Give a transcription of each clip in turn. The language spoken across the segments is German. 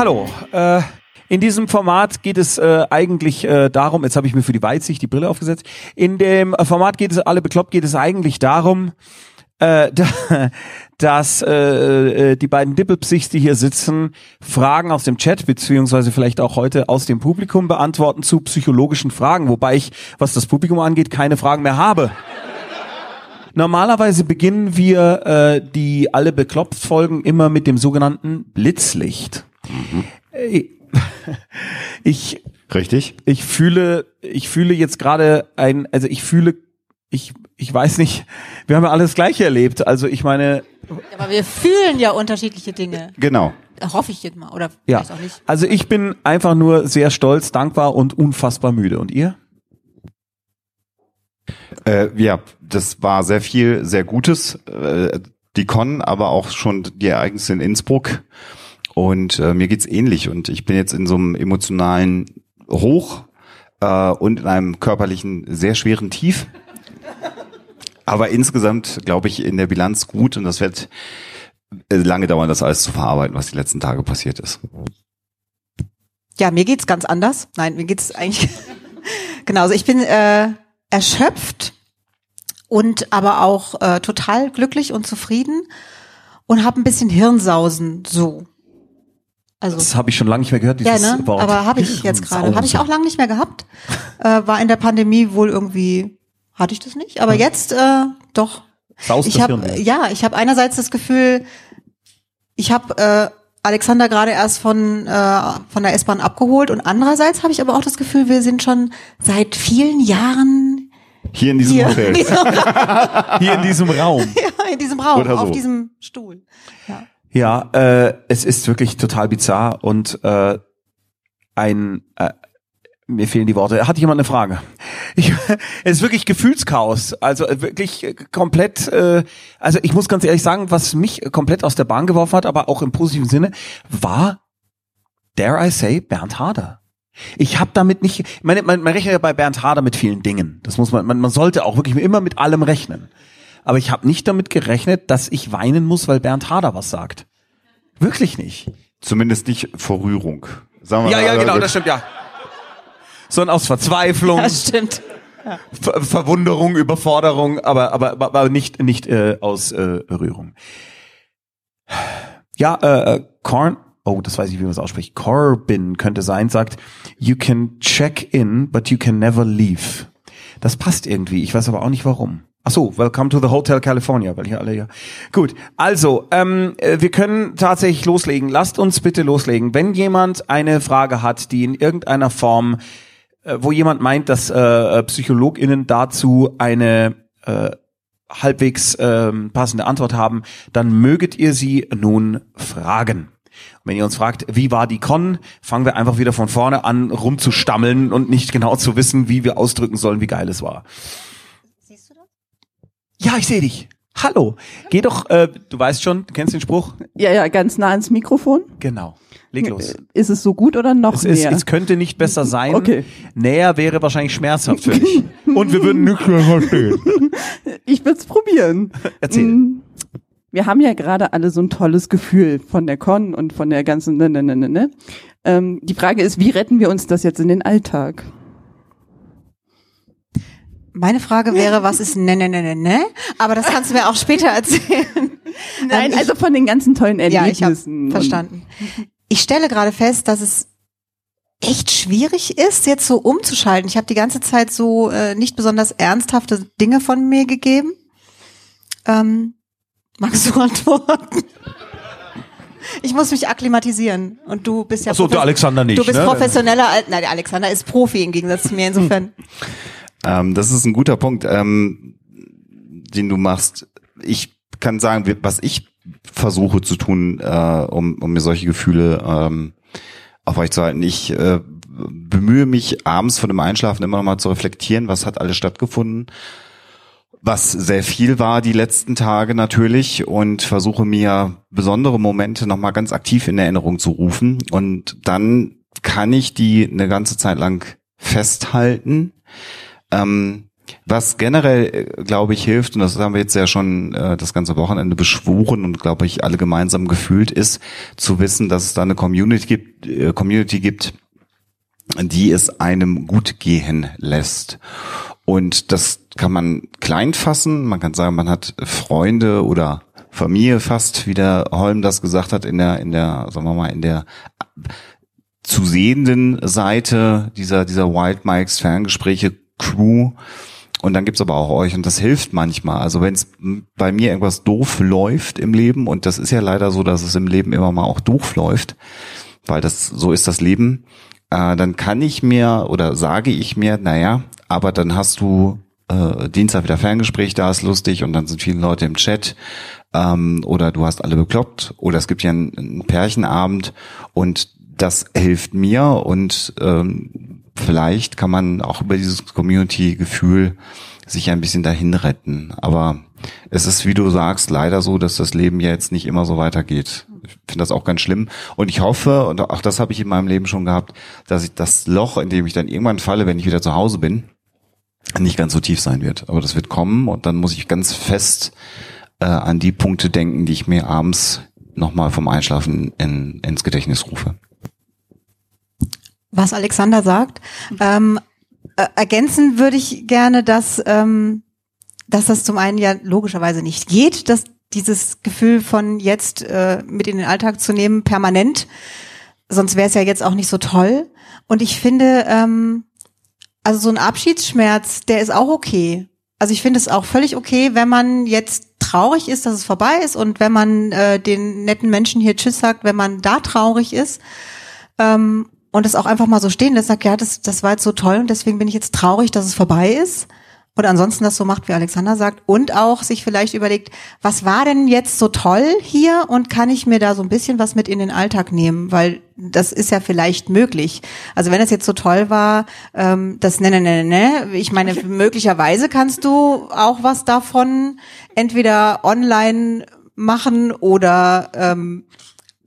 Hallo. Äh, in diesem Format geht es äh, eigentlich äh, darum, jetzt habe ich mir für die Weitsicht die Brille aufgesetzt. In dem Format geht es, alle bekloppt, geht es eigentlich darum, äh, da, dass äh, äh, die beiden Dippelpsichs, die hier sitzen, Fragen aus dem Chat beziehungsweise vielleicht auch heute aus dem Publikum beantworten zu psychologischen Fragen, wobei ich, was das Publikum angeht, keine Fragen mehr habe. Normalerweise beginnen wir äh, die alle bekloppt Folgen immer mit dem sogenannten Blitzlicht. Äh, Ich Richtig? ich fühle ich fühle jetzt gerade ein also ich fühle ich ich weiß nicht, wir haben ja alles gleiche erlebt. Also ich meine, Aber wir fühlen ja unterschiedliche Dinge. Genau. Hoffe ich jetzt mal. Oder ja. auch nicht. Also ich bin einfach nur sehr stolz, dankbar und unfassbar müde. Und ihr? Äh, ja, das war sehr viel, sehr Gutes. Äh, die Con, aber auch schon die Ereignisse in Innsbruck. Und äh, mir geht's ähnlich. Und ich bin jetzt in so einem emotionalen Hoch äh, und in einem körperlichen sehr schweren Tief. Aber insgesamt glaube ich in der Bilanz gut und das wird äh, lange dauern, das alles zu verarbeiten, was die letzten Tage passiert ist. Ja, mir geht's ganz anders. Nein, mir geht's eigentlich genau. Also ich bin äh, erschöpft und aber auch äh, total glücklich und zufrieden und habe ein bisschen Hirnsausen so. Also Das habe ich schon lange nicht mehr gehört, ja, dieses ne? Wort. Aber habe ich jetzt gerade. Habe ich auch lange nicht mehr gehabt. Äh, war in der Pandemie wohl irgendwie hatte ich das nicht. Aber jetzt äh, doch. Saust Ich Hirn. ja, ich habe einerseits das Gefühl, ich habe äh, Alexander gerade erst von äh, von der S-Bahn abgeholt und andererseits habe ich aber auch das Gefühl, wir sind schon seit vielen Jahren Hier in diesem hier Hotel. Hier in diesem Raum. ja, in diesem Raum, so. auf diesem Stuhl. Ja. Ja, äh, es ist wirklich total bizarr und äh, ein äh, mir fehlen die Worte. Hat jemand eine Frage? Ich, es ist wirklich Gefühlschaos. Also äh, wirklich äh, komplett. Äh, also ich muss ganz ehrlich sagen, was mich komplett aus der Bahn geworfen hat, aber auch im positiven Sinne, war, dare I say, Bernd Hader. Ich habe damit nicht, man, man, man rechnet ja bei Bernd Hader mit vielen Dingen. Das muss man, man, man sollte auch wirklich immer mit allem rechnen. Aber ich habe nicht damit gerechnet, dass ich weinen muss, weil Bernd Hader was sagt. Wirklich nicht. Zumindest nicht vor Rührung. Sagen wir Ja, mal, ja, genau, also- das stimmt, ja. Sondern aus Verzweiflung, Das stimmt. Ver Verwunderung, Überforderung, aber, aber, aber nicht, nicht äh, aus äh, Rührung. Ja, äh, äh, Corn, oh, das weiß ich, wie man es ausspricht. Corbin könnte sein, sagt, you can check in, but you can never leave. Das passt irgendwie, ich weiß aber auch nicht warum. Ach so, welcome to the Hotel California, weil hier alle ja. Gut, also ähm, äh, wir können tatsächlich loslegen. Lasst uns bitte loslegen. Wenn jemand eine Frage hat, die in irgendeiner Form, äh, wo jemand meint, dass äh, äh, PsychologInnen dazu eine äh, halbwegs ähm, passende Antwort haben, dann möget ihr sie nun fragen. Und wenn ihr uns fragt, wie war die Con, fangen wir einfach wieder von vorne an, rumzustammeln und nicht genau zu wissen, wie wir ausdrücken sollen, wie geil es war. Ja, ich sehe dich. Hallo. Geh doch, äh, du weißt schon, du kennst den Spruch? Ja, ja, ganz nah ans Mikrofon. Genau. Leg los. Ist es so gut oder noch Es, ist, näher? es könnte nicht besser sein. Okay. Näher wäre wahrscheinlich schmerzhaft für dich. Und wir würden nichts mehr verstehen. ich würde es probieren. Erzähl. Mm, Wir haben ja gerade alle so ein tolles Gefühl von der Con und von der ganzen, ne, ne, ne, ne, ne. Ähm, die Frage ist, wie retten wir uns das jetzt in den Alltag? Meine Frage wäre, was ist ne ne ne ne ne? Aber das kannst du mir auch später erzählen. Nein, Ähm, ich- also von den ganzen tollen Ja, ich Erlebnissen. verstanden. Ich stelle gerade fest, dass es echt schwierig ist, jetzt so umzuschalten. Ich habe die ganze Zeit so äh, nicht besonders ernsthafte Dinge von mir gegeben. Ähm, magst du antworten? Ich muss mich akklimatisieren und du bist ja Ach so, der Alexander nicht, Du bist ne? professioneller, nein, der Alexander ist Profi im Gegensatz zu mir insofern. Ähm, das ist ein guter Punkt, ähm, den du machst. Ich kann sagen, was ich versuche zu tun, äh, um, um mir solche Gefühle ähm, aufrechtzuerhalten. Ich äh, bemühe mich abends vor dem Einschlafen immer noch mal zu reflektieren, was hat alles stattgefunden, was sehr viel war die letzten Tage natürlich und versuche mir besondere Momente noch mal ganz aktiv in Erinnerung zu rufen und dann kann ich die eine ganze Zeit lang festhalten. Ähm, Was generell, äh, glaube ich, hilft, und das haben wir jetzt ja schon äh, das ganze Wochenende beschworen und, glaube ich, alle gemeinsam gefühlt, ist zu wissen, dass es da eine Community gibt, äh, Community gibt, die es einem gut gehen lässt. Und das kann man klein fassen. Man kann sagen, man hat Freunde oder Familie fast, wie der Holm das gesagt hat, in der, in der, sagen wir mal, in der zu sehenden Seite dieser, dieser Wild Mikes Ferngespräche Crew. Und dann gibt's aber auch euch und das hilft manchmal. Also wenn es bei mir irgendwas doof läuft im Leben, und das ist ja leider so, dass es im Leben immer mal auch doof läuft, weil das so ist das Leben, äh, dann kann ich mir oder sage ich mir, naja, aber dann hast du äh, Dienstag wieder Ferngespräch, da ist lustig und dann sind viele Leute im Chat ähm, oder du hast alle bekloppt oder es gibt ja einen, einen Pärchenabend und das hilft mir und ähm, vielleicht kann man auch über dieses Community-Gefühl sich ein bisschen dahin retten. Aber es ist, wie du sagst, leider so, dass das Leben ja jetzt nicht immer so weitergeht. Ich finde das auch ganz schlimm. Und ich hoffe, und auch das habe ich in meinem Leben schon gehabt, dass ich das Loch, in dem ich dann irgendwann falle, wenn ich wieder zu Hause bin, nicht ganz so tief sein wird. Aber das wird kommen und dann muss ich ganz fest äh, an die Punkte denken, die ich mir abends nochmal vom Einschlafen in, ins Gedächtnis rufe was Alexander sagt. Ähm, äh, ergänzen würde ich gerne, dass, ähm, dass das zum einen ja logischerweise nicht geht, dass dieses Gefühl von jetzt äh, mit in den Alltag zu nehmen, permanent, sonst wäre es ja jetzt auch nicht so toll. Und ich finde, ähm, also so ein Abschiedsschmerz, der ist auch okay. Also ich finde es auch völlig okay, wenn man jetzt traurig ist, dass es vorbei ist und wenn man äh, den netten Menschen hier Tschüss sagt, wenn man da traurig ist. Ähm, und es auch einfach mal so stehen lässt, sagt, ja, das, das war jetzt so toll und deswegen bin ich jetzt traurig, dass es vorbei ist. Und ansonsten das so macht, wie Alexander sagt. Und auch sich vielleicht überlegt, was war denn jetzt so toll hier und kann ich mir da so ein bisschen was mit in den Alltag nehmen? Weil das ist ja vielleicht möglich. Also wenn es jetzt so toll war, ähm, das ne, ne, ne, ne, ich meine, möglicherweise kannst du auch was davon entweder online machen oder ähm,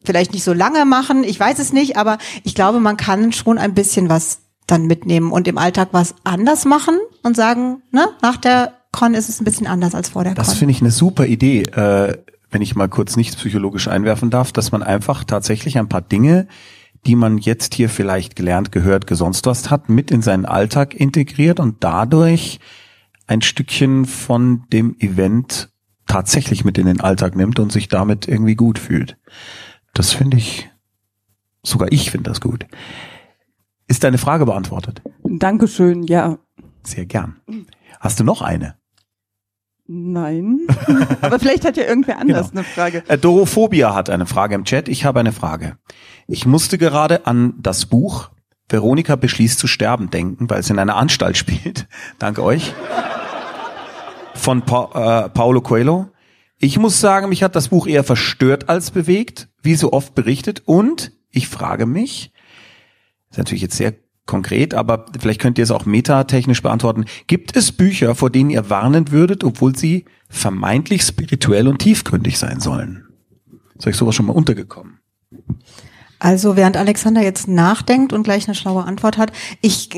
vielleicht nicht so lange machen, ich weiß es nicht, aber ich glaube, man kann schon ein bisschen was dann mitnehmen und im Alltag was anders machen und sagen, ne, nach der Con ist es ein bisschen anders als vor der das Con. Das finde ich eine super Idee, äh, wenn ich mal kurz nichts psychologisch einwerfen darf, dass man einfach tatsächlich ein paar Dinge, die man jetzt hier vielleicht gelernt, gehört, gesonst was hat, mit in seinen Alltag integriert und dadurch ein Stückchen von dem Event tatsächlich mit in den Alltag nimmt und sich damit irgendwie gut fühlt. Das finde ich, sogar ich finde das gut. Ist deine Frage beantwortet? Dankeschön, ja. Sehr gern. Hast du noch eine? Nein. Aber vielleicht hat ja irgendwer anders genau. eine Frage. Äh, Dorophobia hat eine Frage im Chat. Ich habe eine Frage. Ich musste gerade an das Buch Veronika beschließt zu sterben denken, weil es in einer Anstalt spielt. Danke euch. Von pa äh, Paulo Coelho. Ich muss sagen, mich hat das Buch eher verstört als bewegt, wie so oft berichtet. Und ich frage mich, ist natürlich jetzt sehr konkret, aber vielleicht könnt ihr es auch metatechnisch beantworten. Gibt es Bücher, vor denen ihr warnen würdet, obwohl sie vermeintlich spirituell und tiefgründig sein sollen? Ist euch sowas schon mal untergekommen? Also während Alexander jetzt nachdenkt und gleich eine schlaue Antwort hat, ich,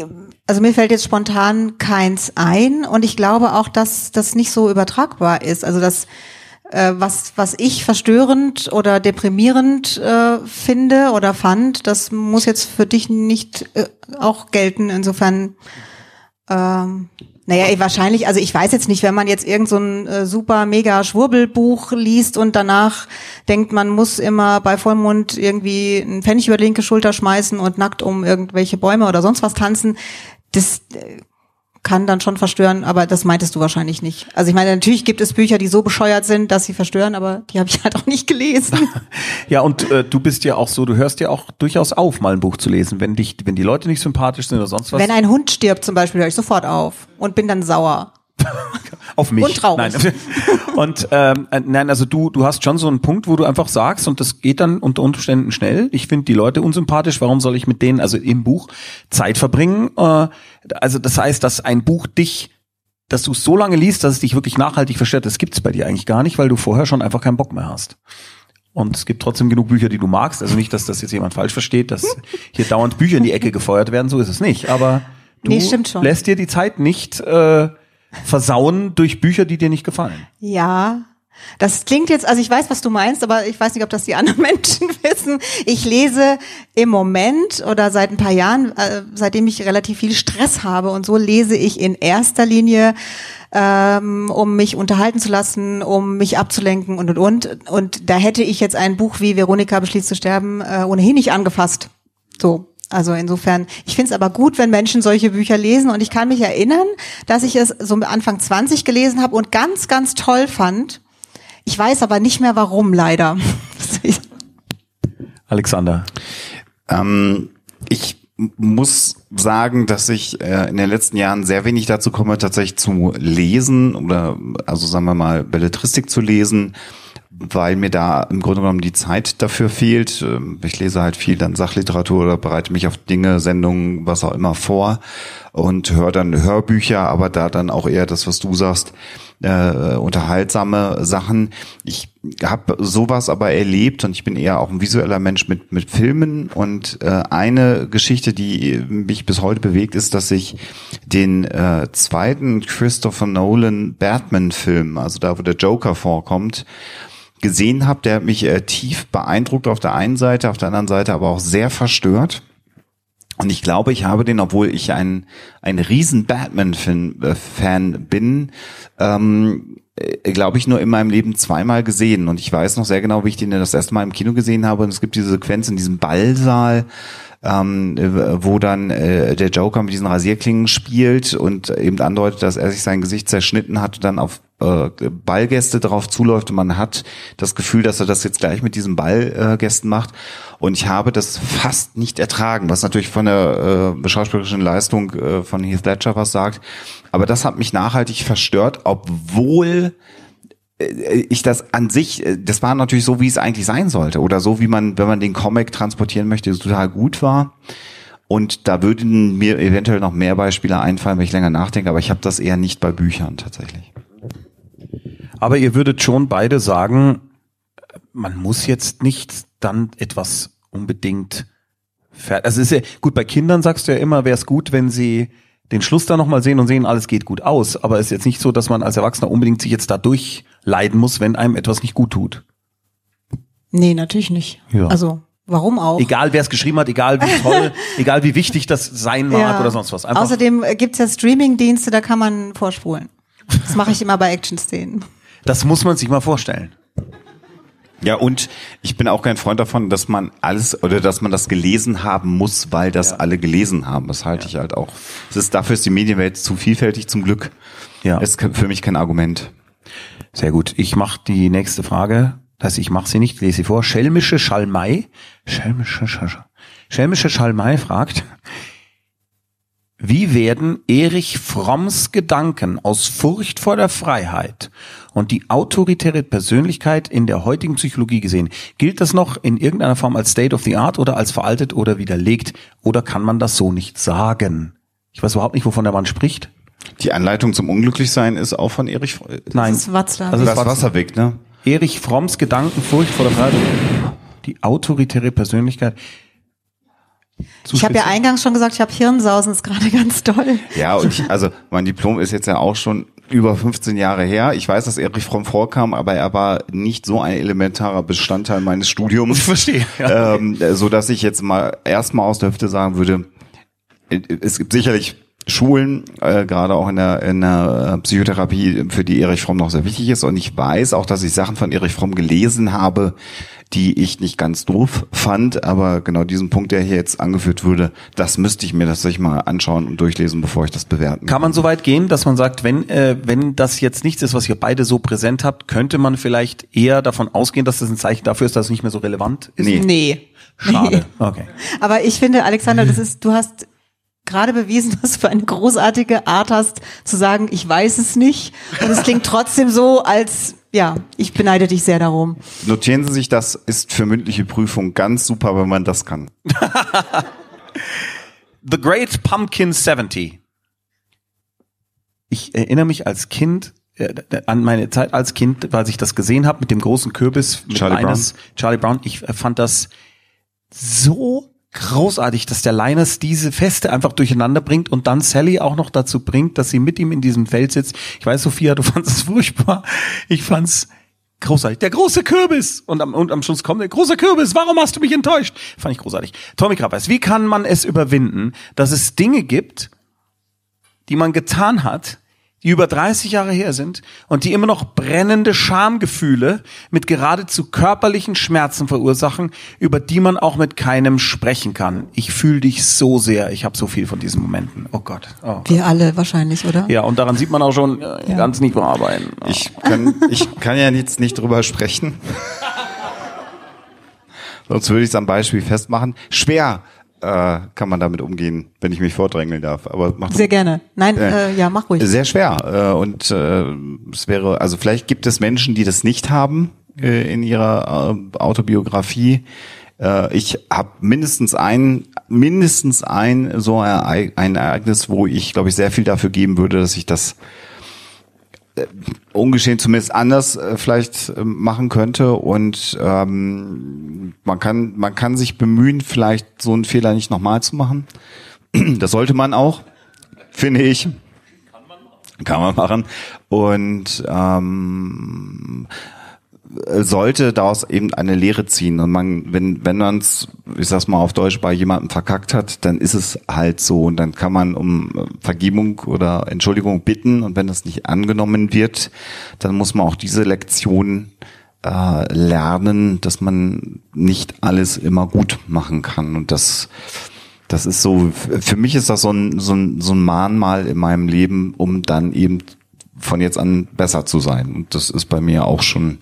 also mir fällt jetzt spontan keins ein und ich glaube auch, dass das nicht so übertragbar ist. Also dass äh, was, was ich verstörend oder deprimierend äh, finde oder fand, das muss jetzt für dich nicht äh, auch gelten. Insofern, ähm, naja, wahrscheinlich, also ich weiß jetzt nicht, wenn man jetzt irgend so ein äh, super mega Schwurbelbuch liest und danach denkt, man muss immer bei Vollmond irgendwie einen Pfennig über die linke Schulter schmeißen und nackt um irgendwelche Bäume oder sonst was tanzen, das äh, kann dann schon verstören, aber das meintest du wahrscheinlich nicht. Also ich meine, natürlich gibt es Bücher, die so bescheuert sind, dass sie verstören, aber die habe ich halt auch nicht gelesen. ja, und äh, du bist ja auch so, du hörst ja auch durchaus auf, mal ein Buch zu lesen, wenn dich, wenn die Leute nicht sympathisch sind oder sonst was. Wenn ein Hund stirbt zum Beispiel, höre ich sofort auf und bin dann sauer. Auf mich. Und traurig. Nein. Und ähm, äh, nein, also du, du hast schon so einen Punkt, wo du einfach sagst, und das geht dann unter Umständen schnell. Ich finde die Leute unsympathisch. Warum soll ich mit denen, also im Buch, Zeit verbringen? Äh, also das heißt, dass ein Buch dich dass du es so lange liest, dass es dich wirklich nachhaltig verstört, das gibt's bei dir eigentlich gar nicht, weil du vorher schon einfach keinen Bock mehr hast. Und es gibt trotzdem genug Bücher, die du magst. Also nicht, dass das jetzt jemand falsch versteht, dass hier dauernd Bücher in die Ecke gefeuert werden. So ist es nicht. Aber du nee, lässt dir die Zeit nicht äh, versauen durch Bücher, die dir nicht gefallen. Ja. Das klingt jetzt, also ich weiß, was du meinst, aber ich weiß nicht, ob das die anderen Menschen wissen. Ich lese im Moment oder seit ein paar Jahren, äh, seitdem ich relativ viel Stress habe und so lese ich in erster Linie, ähm, um mich unterhalten zu lassen, um mich abzulenken und und und. Und da hätte ich jetzt ein Buch wie Veronika beschließt zu sterben äh, ohnehin nicht angefasst. So. Also insofern, ich finde es aber gut, wenn Menschen solche Bücher lesen und ich kann mich erinnern, dass ich es so Anfang 20 gelesen habe und ganz, ganz toll fand. Ich weiß aber nicht mehr warum, leider. Alexander. Ähm, ich muss sagen, dass ich äh, in den letzten Jahren sehr wenig dazu komme, tatsächlich zu lesen oder also sagen wir mal Belletristik zu lesen, weil mir da im Grunde genommen die Zeit dafür fehlt. Ähm, Ich lese halt viel dann Sachliteratur oder bereite mich auf Dinge, Sendungen, was auch immer vor und höre dann Hörbücher, aber da dann auch eher das, was du sagst, äh, unterhaltsame Sachen. Ich habe sowas aber erlebt und ich bin eher auch ein visueller Mensch mit mit Filmen und äh, eine Geschichte, die mich bis heute bewegt, ist, dass ich den äh, zweiten Christopher Nolan Batman-Film, also da, wo der Joker vorkommt, gesehen habe. Der hat mich äh, tief beeindruckt auf der einen Seite, auf der anderen Seite aber auch sehr verstört. Und ich glaube, ich habe den, obwohl ich ein, ein riesen Batman-Fan bin, ähm, äh, glaube ich, nur in meinem Leben zweimal gesehen. Und ich weiß noch sehr genau, wie ich den das erste Mal im Kino gesehen habe. Und es gibt diese Sequenz in diesem Ballsaal, ähm, äh, wo dann äh, der Joker mit diesen Rasierklingen spielt und eben andeutet, dass er sich sein Gesicht zerschnitten hat und dann auf äh, Ballgäste drauf zuläuft und man hat das Gefühl, dass er das jetzt gleich mit diesen Ballgästen macht. Und ich habe das fast nicht ertragen, was natürlich von der äh, schauspielerischen Leistung äh, von Heath Ledger was sagt. Aber das hat mich nachhaltig verstört, obwohl äh, ich das an sich, äh, das war natürlich so, wie es eigentlich sein sollte oder so, wie man, wenn man den Comic transportieren möchte, total gut war. Und da würden mir eventuell noch mehr Beispiele einfallen, wenn ich länger nachdenke, aber ich habe das eher nicht bei Büchern tatsächlich. Aber ihr würdet schon beide sagen, man muss jetzt nicht dann etwas unbedingt fertig. Also ist ja gut, bei Kindern sagst du ja immer, wäre es gut, wenn sie den Schluss da nochmal sehen und sehen, alles geht gut aus. Aber es ist jetzt nicht so, dass man als Erwachsener unbedingt sich jetzt da durchleiden muss, wenn einem etwas nicht gut tut. Nee, natürlich nicht. Ja. Also, warum auch? Egal wer es geschrieben hat, egal wie toll, egal wie wichtig das sein mag Ja. oder sonst was. Einfach, Außerdem äh, gibt's ja Streaming-Dienste, da kann man vorspulen. Das mache ich immer bei Action-Szenen. Das muss man sich mal vorstellen. Ja, und ich bin auch kein Freund davon, dass man alles oder dass man das gelesen haben muss, weil das alle gelesen haben. Das halte ich halt auch. Es ist dafür ist die Medienwelt zu vielfältig zum Glück. Ja. Ist ke- für mich kein Argument. Sehr gut. Ich mache die nächste Frage. Das heißt, ich mache sie nicht, lese sie vor. Schelmische Schalmei. Schelmische, Schal- Schelmische Schalmei fragt, wie werden Erich Fromms Gedanken aus Furcht vor der Freiheit und die autoritäre Persönlichkeit in der heutigen Psychologie gesehen? Gilt das noch in irgendeiner Form als State of the Art oder als veraltet oder widerlegt? Oder kann man das so nicht sagen? Ich weiß überhaupt nicht, wovon der Mann spricht. Die Anleitung zum Unglücklichsein ist auch von Erich Fr- Nein. Das ist Watzlawick. Also das war- Wasserweg, ne? Erich Fromms Gedanken, Furcht vor der Freiheit, die autoritäre Persönlichkeit. Zu Ich habe ja eingangs schon gesagt, ich habe Hirnsausen, ist gerade ganz toll. Ja, und ich, also mein Diplom ist jetzt ja auch schon über 15 Jahre her. Ich weiß, dass Erich Fromm vorkam, aber er war nicht so ein elementarer Bestandteil meines Studiums. Ich verstehe, ja. ähm, so dass ich jetzt mal erstmal aus der Hüfte sagen würde, es gibt sicherlich Schulen, äh, gerade auch in der, in der äh, Psychotherapie, für die Erich Fromm noch sehr wichtig ist. Und ich weiß auch, dass ich Sachen von Erich Fromm gelesen habe, die ich nicht ganz doof fand. Aber genau diesen Punkt, der hier jetzt angeführt wurde, das müsste ich mir tatsächlich mal anschauen und durchlesen, bevor ich das bewerten Kann man so weit gehen, dass man sagt, wenn, äh, wenn das jetzt nichts ist, was ihr beide so präsent habt, könnte man vielleicht eher davon ausgehen, dass das ein Zeichen dafür ist, dass es nicht mehr so relevant ist? Nee. Nee. Schade. Okay. Aber ich finde, Alexander, das ist, du hast gerade bewiesen, dass du eine großartige Art hast, zu sagen, ich weiß es nicht. Und es klingt trotzdem so, als, ja, ich beneide dich sehr darum. Notieren Sie sich, das ist für mündliche Prüfung ganz super, wenn man das kann. The Great Pumpkin 70. Ich erinnere mich als Kind äh, an meine Zeit als Kind, weil ich das gesehen habe mit dem großen Kürbis mit Charlie eines Charlie Brown. Ich fand das so großartig, dass der Linus diese Feste einfach durcheinander bringt und dann Sally auch noch dazu bringt, dass sie mit ihm in diesem Feld sitzt. Ich weiß, Sophia, du fandest es furchtbar. Ich fand's großartig. Der große Kürbis! Und am, und am Schluss kommt der große Kürbis. Warum hast du mich enttäuscht? Fand ich großartig. Tommy Krappers, wie kann man es überwinden, dass es Dinge gibt, die man getan hat, die über 30 Jahre her sind und die immer noch brennende Schamgefühle mit geradezu körperlichen Schmerzen verursachen, über die man auch mit keinem sprechen kann. Ich fühle dich so sehr. Ich habe so viel von diesen Momenten. Oh Gott. Oh Gott. Wir alle wahrscheinlich, oder? Ja, und daran sieht man auch schon äh, Ja. ganz nicht bearbeiten. Ich kann, ich kann ja jetzt nicht drüber sprechen. Sonst würde ich es am Beispiel festmachen. Schwer äh, kann man damit umgehen, wenn ich mich vordrängeln darf. Aber macht Sehr gerne. Nein, Ja. äh, ja, mach ruhig. sehr schwer. Äh, und äh, es wäre, also vielleicht gibt es Menschen, die das nicht haben äh, in ihrer äh, Autobiografie. Äh, ich habe mindestens ein, mindestens ein so ein Ereignis, wo ich, glaube ich, sehr viel dafür geben würde, dass ich das äh, ungeschehen zumindest anders äh, vielleicht äh, machen könnte. Und ähm, man kann man kann sich bemühen vielleicht so einen Fehler nicht nochmal zu machen. Das sollte man auch finde ich. Kann man machen. Und ähm, sollte daraus eben eine Lehre ziehen. Und man wenn wenn man es ich sag's mal auf Deutsch bei jemandem verkackt hat dann ist es halt so. Und dann kann man um äh, Vergebung oder Entschuldigung bitten. Und wenn das nicht angenommen wird dann muss man auch diese Lektion äh, lernen dass man nicht alles immer gut machen kann. Und das das ist so, für mich ist das so ein, so ein, so ein Mahnmal in meinem Leben, um dann eben von jetzt an besser zu sein. Und das ist bei mir auch schon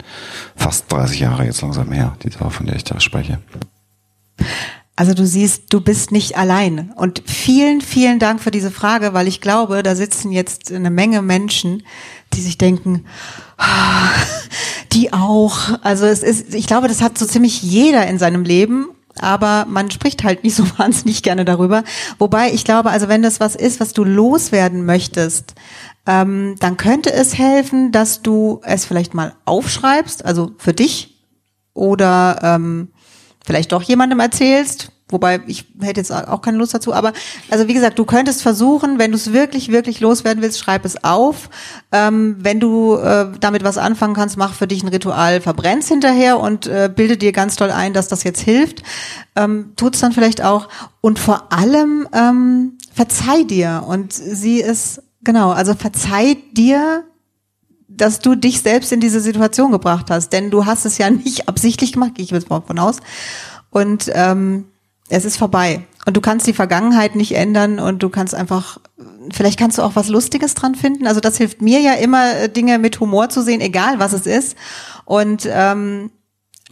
fast 30 Jahre jetzt langsam her, die Sache, von der ich da spreche. Also du siehst, du bist nicht allein. Und vielen, vielen Dank für diese Frage, weil ich glaube, da sitzen jetzt eine Menge Menschen, die sich denken, "Ah, die auch. Also es ist, ich glaube, das hat so ziemlich jeder in seinem Leben. Aber man spricht halt nicht so wahnsinnig gerne darüber. Wobei ich glaube, also wenn das was ist, was du loswerden möchtest, ähm, dann könnte es helfen, dass du es vielleicht mal aufschreibst, also für dich oder ähm, vielleicht doch jemandem erzählst. Wobei ich hätte jetzt auch keine Lust dazu, aber also wie gesagt, du könntest versuchen, wenn du es wirklich, wirklich loswerden willst, schreib es auf. Ähm, wenn du äh, damit was anfangen kannst, mach für dich ein Ritual, verbrenn's hinterher und äh, bilde dir ganz toll ein, dass das jetzt hilft. Ähm, tut's dann vielleicht auch. Und vor allem ähm, verzeih dir und sieh es, genau, also verzeih dir dass du dich selbst in diese Situation gebracht hast. Denn du hast es ja nicht absichtlich gemacht, gehe ich jetzt mal von aus. Und ähm, es ist vorbei. Und du kannst die Vergangenheit nicht ändern und du kannst einfach, vielleicht kannst du auch was Lustiges dran finden. Also das hilft mir ja immer, äh, Dinge mit Humor zu sehen, egal was es ist. Und ähm,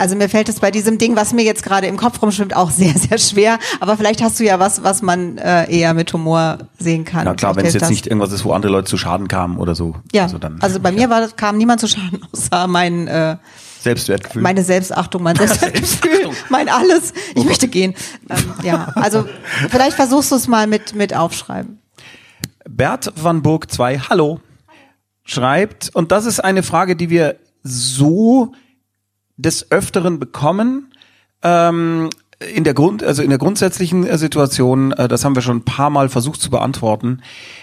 also mir fällt es bei diesem Ding, was mir jetzt gerade im Kopf rumschwimmt, auch sehr, sehr schwer. Aber vielleicht hast du ja was, was man äh, eher mit Humor sehen kann. Na klar, wenn es jetzt das. nicht irgendwas ist, wo andere Leute zu Schaden kamen oder so. Ja, Also, dann, also bei mir war, kam niemand zu Schaden, außer mein, äh, Selbstwertgefühl. meine Selbstachtung, mein Selbstwertgefühl, mein alles. Ich möchte gehen. Ähm, ja, also vielleicht versuchst du es mal mit, mit aufschreiben. Bert van Burg 2, hallo, schreibt, und das ist eine Frage, die wir so des Öfteren bekommen, ähm, in der Grund, also in der grundsätzlichen äh, Situation, äh, das haben wir schon ein paar Mal versucht zu beantworten.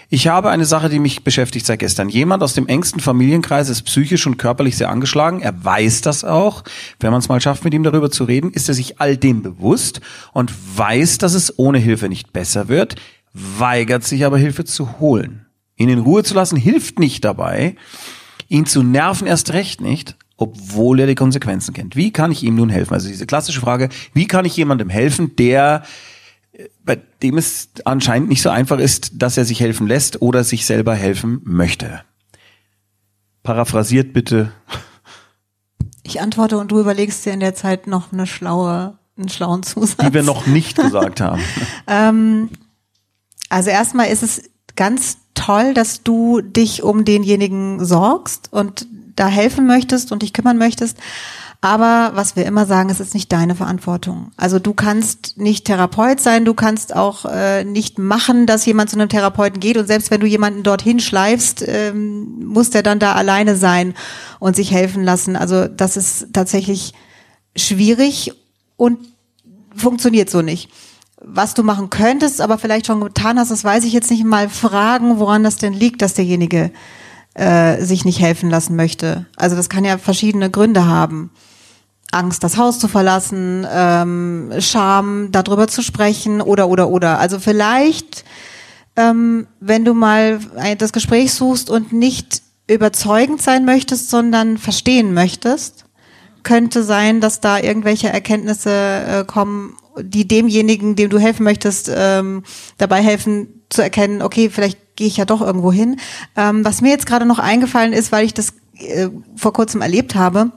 Ich habe eine Sache, die mich beschäftigt seit gestern. Jemand aus dem engsten Familienkreis ist psychisch und körperlich sehr angeschlagen. Er weiß das auch. Wenn man es mal schafft, mit ihm darüber zu reden, ist er sich all dem bewusst und weiß, dass es ohne Hilfe nicht besser wird, weigert sich aber Hilfe zu holen. Ihn in Ruhe zu lassen hilft nicht dabei. Ihn zu nerven erst recht nicht, obwohl er die Konsequenzen kennt. Wie kann ich ihm nun helfen? Also diese klassische Frage, wie kann ich jemandem helfen, der äh, bei dem es anscheinend nicht so einfach ist, dass er sich helfen lässt oder sich selber helfen möchte. Paraphrasiert bitte. Ich antworte und du überlegst dir in der Zeit noch eine schlaue, einen schlauen Zusatz. Die wir noch nicht gesagt haben. Ähm, also erstmal ist es ganz toll, dass du dich um denjenigen sorgst und da helfen möchtest und dich kümmern möchtest. Aber was wir immer sagen, es ist nicht deine Verantwortung. Also du kannst nicht Therapeut sein, du kannst auch äh, nicht machen, dass jemand zu einem Therapeuten geht und selbst wenn du jemanden dorthin schleifst, ähm, muss der dann da alleine sein und sich helfen lassen. Also das ist tatsächlich schwierig und funktioniert so nicht. was du machen könntest, aber vielleicht schon getan hast, das weiß ich jetzt nicht mal, fragen, woran das denn liegt, dass derjenige äh, sich nicht helfen lassen möchte. Also das kann ja verschiedene Gründe haben. Angst, das Haus zu verlassen, ähm, Scham, darüber zu sprechen oder oder oder. Also vielleicht, ähm, wenn du mal das Gespräch suchst und nicht überzeugend sein möchtest, sondern verstehen möchtest, könnte sein, dass da irgendwelche Erkenntnisse äh, kommen, die demjenigen, dem du helfen möchtest, ähm, dabei helfen zu erkennen, okay, vielleicht gehe ich ja doch irgendwo hin. Ähm, was mir jetzt gerade noch eingefallen ist, weil ich das äh, vor kurzem erlebt habe,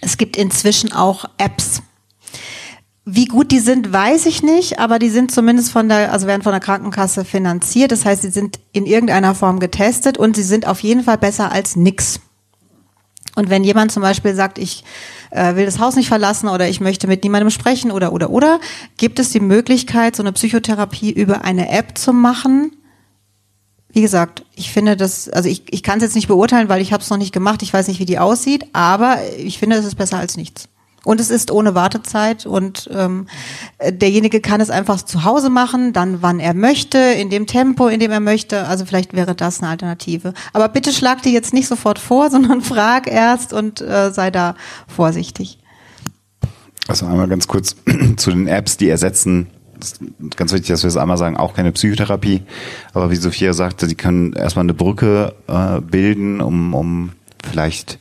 es gibt inzwischen auch Apps. Wie gut die sind, weiß ich nicht, aber die sind zumindest von der, also werden von der Krankenkasse finanziert. Das heißt, sie sind in irgendeiner Form getestet und sie sind auf jeden Fall besser als nix. Und wenn jemand zum Beispiel sagt, ich äh, will das Haus nicht verlassen oder ich möchte mit niemandem sprechen oder oder oder, gibt es die Möglichkeit, so eine Psychotherapie über eine App zu machen. Wie gesagt, ich finde das, also ich, ich kann es jetzt nicht beurteilen, weil ich habe es noch nicht gemacht, ich weiß nicht, wie die aussieht, aber ich finde, es ist besser als nichts. Und es ist ohne Wartezeit und ähm, derjenige kann es einfach zu Hause machen, dann wann er möchte, in dem Tempo, in dem er möchte. Also vielleicht wäre das eine Alternative. Aber bitte schlag dir jetzt nicht sofort vor, sondern frag erst und äh, sei da vorsichtig. Also einmal ganz kurz zu den Apps, die ersetzen ganz wichtig, dass wir das einmal sagen, auch keine Psychotherapie. Aber wie Sophia sagte, sie können erstmal eine Brücke äh, bilden, um, um vielleicht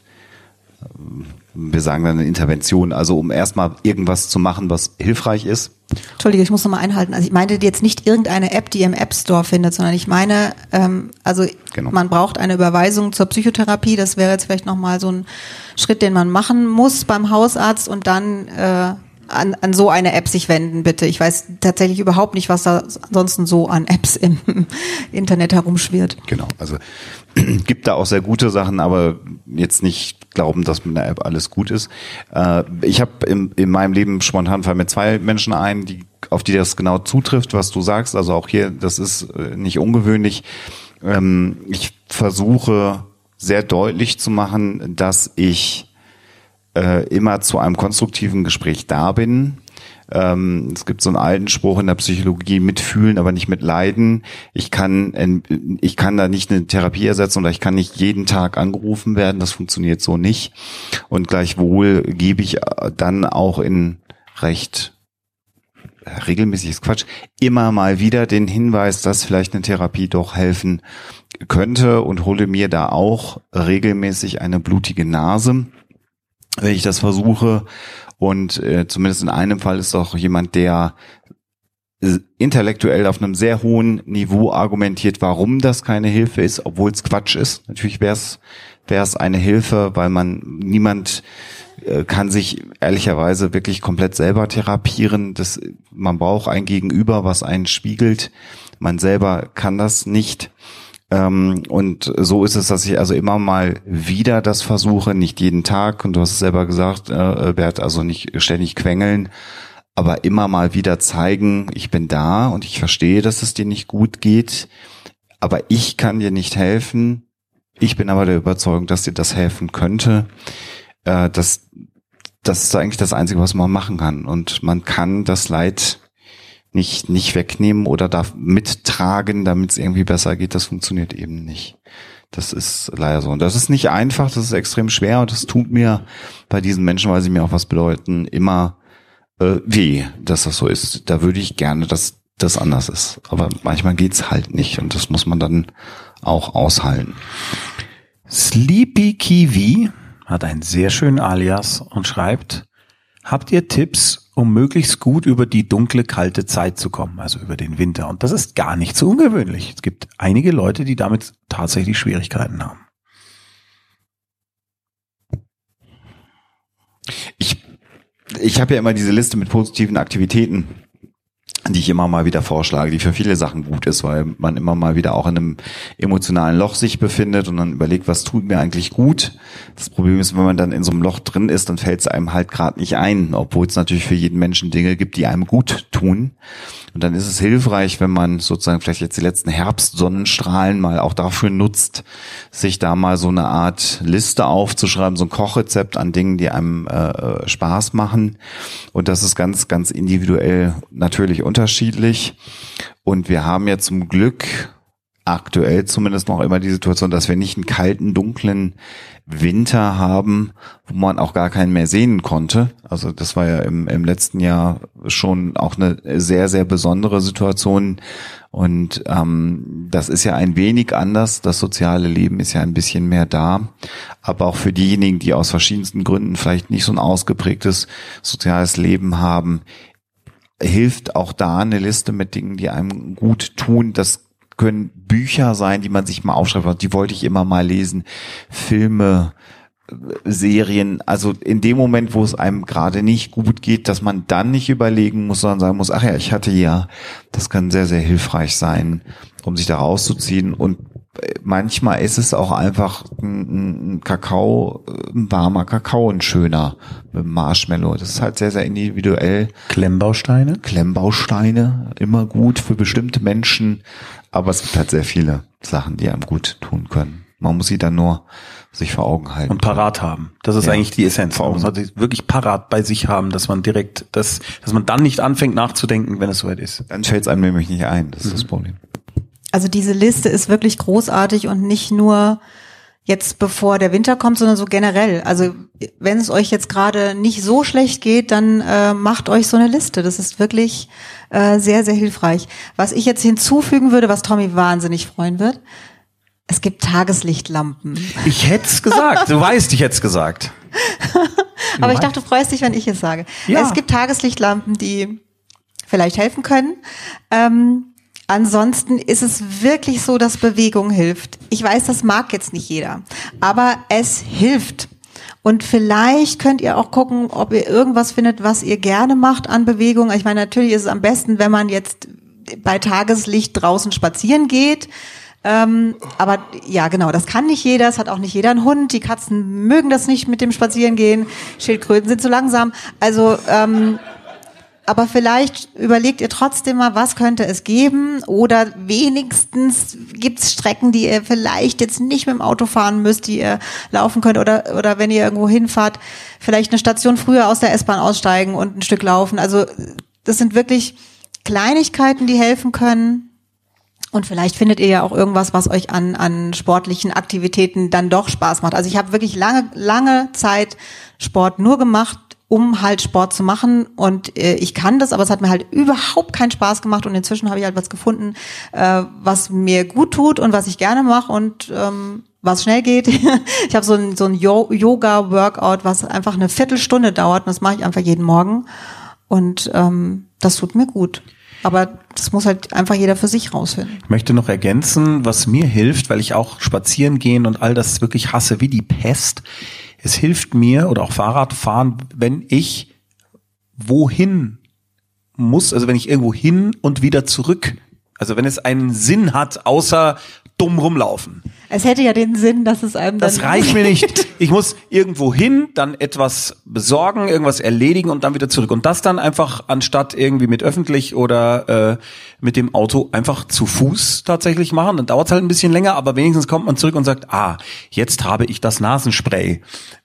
wir sagen dann eine Intervention, also um erstmal irgendwas zu machen, was hilfreich ist. Entschuldige, ich muss nochmal einhalten. Also ich meinte jetzt nicht irgendeine App, die ihr im App Store findet, sondern ich meine, ähm, also genau. man braucht eine Überweisung zur Psychotherapie. Das wäre jetzt vielleicht nochmal so ein Schritt, den man machen muss beim Hausarzt und dann äh, an, an so eine App sich wenden, bitte. Ich weiß tatsächlich überhaupt nicht, was da ansonsten so an Apps im Internet herumschwirrt. Genau, also gibt da auch sehr gute Sachen, aber jetzt nicht glauben, dass mit einer App alles gut ist. Äh, ich habe in, in meinem Leben spontan fallen mir zwei Menschen ein, die auf die das genau zutrifft, was du sagst. Also auch hier, das ist äh, nicht ungewöhnlich. Ähm, ich versuche sehr deutlich zu machen, dass ich äh, immer zu einem konstruktiven Gespräch da bin. Ähm, es gibt so einen alten Spruch in der Psychologie, mitfühlen, aber nicht mitleiden. Ich kann, ich kann da nicht eine Therapie ersetzen oder ich kann nicht jeden Tag angerufen werden. Das funktioniert so nicht. Und gleichwohl gebe ich äh, dann auch in recht äh, regelmäßiges Quatsch, immer mal wieder den Hinweis, dass vielleicht eine Therapie doch helfen könnte und hole mir da auch regelmäßig eine blutige Nase wenn ich das versuche. Und äh, zumindest in einem Fall ist auch jemand, der intellektuell auf einem sehr hohen Niveau argumentiert, warum das keine Hilfe ist, obwohl es Quatsch ist. Natürlich wäre es wäre es eine Hilfe, weil man niemand äh, kann sich ehrlicherweise wirklich komplett selber therapieren. Das, man braucht ein Gegenüber, was einen spiegelt. Man selber kann das nicht. Ähm, und so ist es, dass ich also immer mal wieder das versuche, nicht jeden Tag, und du hast es selber gesagt, äh, Bert, also nicht ständig quengeln, aber immer mal wieder zeigen, ich bin da und ich verstehe, dass es dir nicht gut geht, aber ich kann dir nicht helfen. Ich bin aber der Überzeugung, dass dir das helfen könnte. Äh, das, das ist eigentlich das Einzige, was man machen kann. Und man kann das Leid nicht, nicht wegnehmen oder da mittragen, damit es irgendwie besser geht, das funktioniert eben nicht. Das ist leider so. Und das ist nicht einfach, das ist extrem schwer und das tut mir bei diesen Menschen, weil sie mir auch was bedeuten, immer äh, weh, dass das so ist. Da würde ich gerne, dass das anders ist. Aber manchmal geht's halt nicht und das muss man dann auch aushalten. Sleepy Kiwi hat einen sehr schönen Alias und schreibt, habt ihr Tipps, um möglichst gut über die dunkle, kalte Zeit zu kommen, also über den Winter. Und das ist gar nicht so ungewöhnlich. Es gibt einige Leute, die damit tatsächlich Schwierigkeiten haben. Ich, ich habe ja immer diese Liste mit positiven Aktivitäten die ich immer mal wieder vorschlage, die für viele Sachen gut ist, weil man immer mal wieder auch in einem emotionalen Loch sich befindet und dann überlegt, was tut mir eigentlich gut. Das Problem ist, wenn man dann in so einem Loch drin ist, dann fällt es einem halt gerade nicht ein, obwohl es natürlich für jeden Menschen Dinge gibt, die einem gut tun. Und dann ist es hilfreich, wenn man sozusagen vielleicht jetzt die letzten Herbstsonnenstrahlen mal auch dafür nutzt, sich da mal so eine Art Liste aufzuschreiben, so ein Kochrezept an Dingen, die einem äh, Spaß machen. Und das ist ganz, ganz individuell natürlich unterschiedlich. Und wir haben ja zum Glück aktuell zumindest noch immer die Situation, dass wir nicht einen kalten, dunklen Winter haben, wo man auch gar keinen mehr sehen konnte. Also das war ja im, im letzten Jahr schon auch eine sehr, sehr besondere Situation. Und ähm, das ist ja ein wenig anders. Das soziale Leben ist ja ein bisschen mehr da. Aber auch für diejenigen, die aus verschiedensten Gründen vielleicht nicht so ein ausgeprägtes soziales Leben haben, hilft auch da eine Liste mit Dingen, die einem gut tun. Das können Bücher sein, die man sich mal aufschreibt. Die wollte ich immer mal lesen. Filme, Serien, also in dem Moment, wo es einem gerade nicht gut geht, dass man dann nicht überlegen muss, sondern sagen muss, ach ja, ich hatte ja, das kann sehr, sehr hilfreich sein, um sich da rauszuziehen. Und manchmal ist es auch einfach ein, ein Kakao, ein warmer Kakao, ein schöner mit Marshmallow. Das ist halt sehr, sehr individuell. Klemmbausteine? Klemmbausteine, immer gut für bestimmte Menschen. Aber es gibt halt sehr viele Sachen, die einem gut tun können. Man muss sie dann nur sich vor Augen halten. Und parat haben. Das ist Ja. eigentlich die Essenz. Man sollte sie wirklich parat bei sich haben, dass man direkt, dass, dass man dann nicht anfängt nachzudenken, wenn es soweit ist. Dann fällt es einem nämlich nicht ein. Das ist das Problem. Also diese Liste ist wirklich großartig und nicht nur jetzt bevor der Winter kommt, sondern so generell. Also wenn es euch jetzt gerade nicht so schlecht geht, dann äh, macht euch so eine Liste. Das ist wirklich äh, sehr, sehr hilfreich. Was ich jetzt hinzufügen würde, was Tommy wahnsinnig freuen wird, es gibt Tageslichtlampen. Ich hätte es gesagt. Du weißt, ich hätte es gesagt. Aber ich dachte, du freust dich, wenn ich es sage. Ja. Es gibt Tageslichtlampen, die vielleicht helfen können. Ähm, ansonsten ist es wirklich so, dass Bewegung hilft. Ich weiß, das mag jetzt nicht jeder, aber es hilft. Und vielleicht könnt ihr auch gucken, ob ihr irgendwas findet, was ihr gerne macht an Bewegung. Ich meine, natürlich ist es am besten, wenn man jetzt bei Tageslicht draußen spazieren geht. Ähm, aber ja, genau, das kann nicht jeder. Es hat auch nicht jeder einen Hund. Die Katzen mögen das nicht mit dem Spazierengehen. Schildkröten sind zu langsam. Also, ähm, aber vielleicht überlegt ihr trotzdem mal, was könnte es geben? Oder wenigstens gibt's Strecken, die ihr vielleicht jetzt nicht mit dem Auto fahren müsst, die ihr laufen könnt. Oder, oder wenn ihr irgendwo hinfahrt, vielleicht eine Station früher aus der S-Bahn aussteigen und ein Stück laufen. Also das sind wirklich Kleinigkeiten, die helfen können. Und vielleicht findet ihr ja auch irgendwas, was euch an, an sportlichen Aktivitäten dann doch Spaß macht. Also ich habe wirklich lange, lange Zeit Sport nur gemacht, um halt Sport zu machen. Und äh, ich kann das, aber es hat mir halt überhaupt keinen Spaß gemacht. Und inzwischen habe ich halt was gefunden, äh, was mir gut tut und was ich gerne mache und ähm, was schnell geht. ich habe so ein, so ein Yo- Yoga-Workout, was einfach eine Viertelstunde dauert. Und das mache ich einfach jeden Morgen. Und ähm, das tut mir gut. Aber das muss halt einfach jeder für sich rausfinden. Ich möchte noch ergänzen, was mir hilft, weil ich auch spazieren gehen und all das wirklich hasse wie die Pest. Es hilft mir oder auch Fahrradfahren, wenn ich wohin muss, also wenn ich irgendwo hin und wieder zurück, also wenn es einen Sinn hat, außer dumm rumlaufen. Es hätte ja den Sinn, dass es einem dann Das reicht mir nicht. Ich muss irgendwo hin, dann etwas besorgen, irgendwas erledigen und dann wieder zurück. Und das dann einfach anstatt irgendwie mit öffentlich oder äh, mit dem Auto einfach zu Fuß tatsächlich machen. Dann dauert es halt ein bisschen länger, aber wenigstens kommt man zurück und sagt, ah, jetzt habe ich das Nasenspray.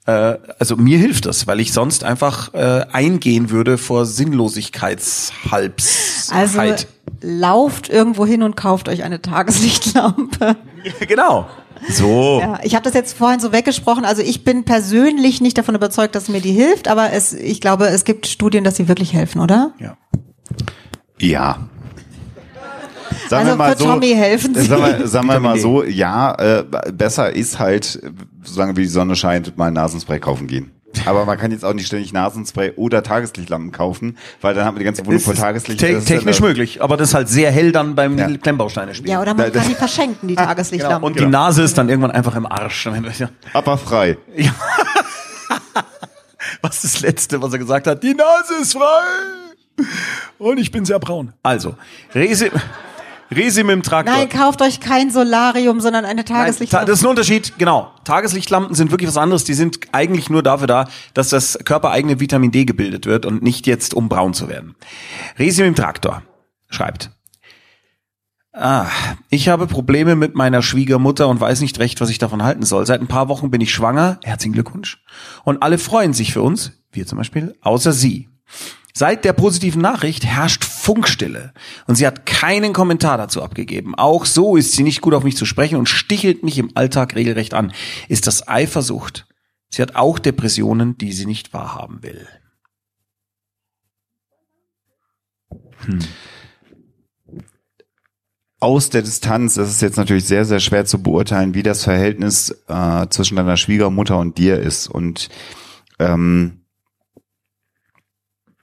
Äh, also mir hilft das, weil ich sonst einfach äh, eingehen würde vor Sinnlosigkeitshalbsheit. Also lauft irgendwo hin und kauft euch eine Tageslichtlampe. genau. So. Ja, ich habe das jetzt vorhin so weggesprochen. Also ich bin persönlich nicht davon überzeugt, dass mir die hilft, aber es, ich glaube, es gibt Studien, dass sie wirklich helfen, oder? Ja. Ja. Sagen Also wir mal für so, Tommy helfen sie. Sagen wir, sagen wir mal so, ja, äh, besser ist halt, solange wie die Sonne scheint, mal ein Nasenspray kaufen gehen. Aber man kann jetzt auch nicht ständig Nasenspray oder Tageslichtlampen kaufen, weil dann hat man die ganze Wohnung voll Tageslicht. te dann technisch das- möglich, aber das ist halt sehr hell dann beim Ja. Klemmbausteine spielen. Ja, oder man kann die verschenken, die Tageslichtlampen. Genau. Und die Nase ist dann irgendwann einfach im Arsch. Aber frei. Was ist das Letzte, was er gesagt hat? Die Nase ist frei. Und ich bin sehr braun. Also, Resi, Resi mit dem Traktor. Nein, kauft euch kein Solarium, sondern eine Nein, ta- Tageslichtlampe. das ist ein Unterschied, genau. Tageslichtlampen sind wirklich was anderes. Die sind eigentlich nur dafür da, dass das körpereigene Vitamin D gebildet wird und nicht jetzt, um braun zu werden. Resi mit dem Traktor schreibt. Ah, ich habe Probleme mit meiner Schwiegermutter und weiß nicht recht, was ich davon halten soll. Seit ein paar Wochen bin ich schwanger. Herzlichen Glückwunsch. Und alle freuen sich für uns, wir zum Beispiel, außer sie. Seit der positiven Nachricht herrscht Funkstille und sie hat keinen Kommentar dazu abgegeben. Auch so ist sie nicht gut auf mich zu sprechen und stichelt mich im Alltag regelrecht an. Ist das Eifersucht? Sie hat auch Depressionen, die sie nicht wahrhaben will. Hm. Aus der Distanz ist es jetzt natürlich sehr, sehr schwer zu beurteilen, wie das Verhältnis äh, zwischen deiner Schwiegermutter und dir ist. Und ähm,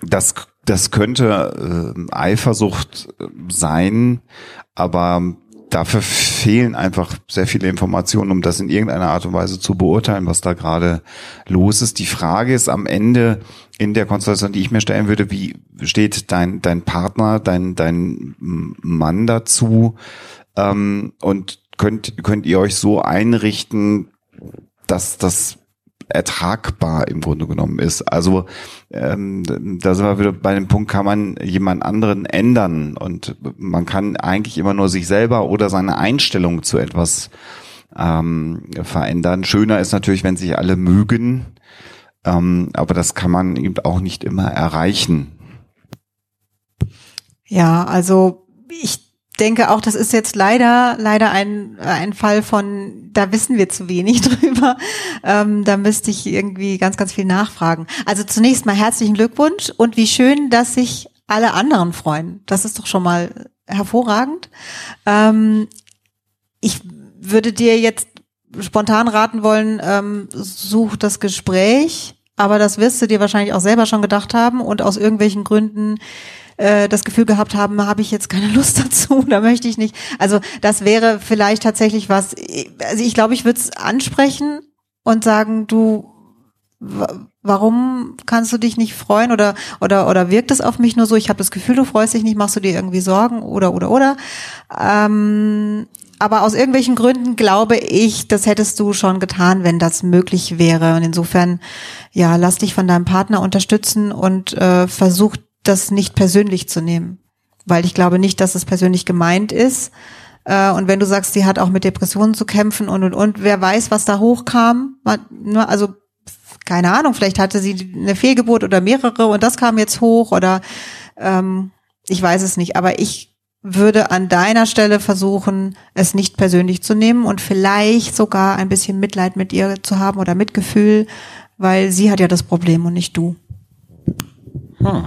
das, das könnte äh, Eifersucht sein, aber dafür fehlen einfach sehr viele Informationen, um das in irgendeiner Art und Weise zu beurteilen, was da gerade los ist. Die Frage ist am Ende in der Konstellation, die ich mir stellen würde, wie steht dein, dein Partner, dein, dein Mann dazu? Ähm, und könnt, könnt ihr euch so einrichten, dass das ertragbar im Grunde genommen ist. Also ähm, da sind wir wieder bei dem Punkt, kann man jemand anderen ändern und man kann eigentlich immer nur sich selber oder seine Einstellung zu etwas ähm, verändern. Schöner ist natürlich, wenn sich alle mögen, ähm, aber das kann man eben auch nicht immer erreichen. Ja, also ich denke auch, das ist jetzt leider, leider ein, ein Fall von, da wissen wir zu wenig drüber. Ähm, da müsste ich irgendwie ganz, ganz viel nachfragen. Also zunächst mal herzlichen Glückwunsch und wie schön, dass sich alle anderen freuen. Das ist doch schon mal hervorragend. Ähm, ich würde dir jetzt spontan raten wollen, ähm, such das Gespräch, aber das wirst du dir wahrscheinlich auch selber schon gedacht haben und aus irgendwelchen Gründen äh, das Gefühl gehabt haben, habe ich jetzt keine Lust dazu, da möchte ich nicht. Also das wäre vielleicht tatsächlich was, also ich glaube, ich würde es ansprechen und sagen, du, warum kannst du dich nicht freuen oder oder oder wirkt es auf mich nur so? Ich habe das Gefühl, du freust dich nicht, machst du dir irgendwie Sorgen oder oder oder. Ähm, aber aus irgendwelchen Gründen glaube ich, das hättest du schon getan, wenn das möglich wäre. Und insofern, ja, lass dich von deinem Partner unterstützen und äh, versuch das nicht persönlich zu nehmen. Weil ich glaube nicht, dass es persönlich gemeint ist. Äh, und wenn du sagst, sie hat auch mit Depressionen zu kämpfen und und und, wer weiß, was da hochkam. Ne, also keine Ahnung, vielleicht hatte sie eine Fehlgeburt oder mehrere und das kam jetzt hoch oder ähm, ich weiß es nicht. Aber ich würde an deiner Stelle versuchen, es nicht persönlich zu nehmen und vielleicht sogar ein bisschen Mitleid mit ihr zu haben oder Mitgefühl, weil sie hat ja das Problem und nicht du. Hm.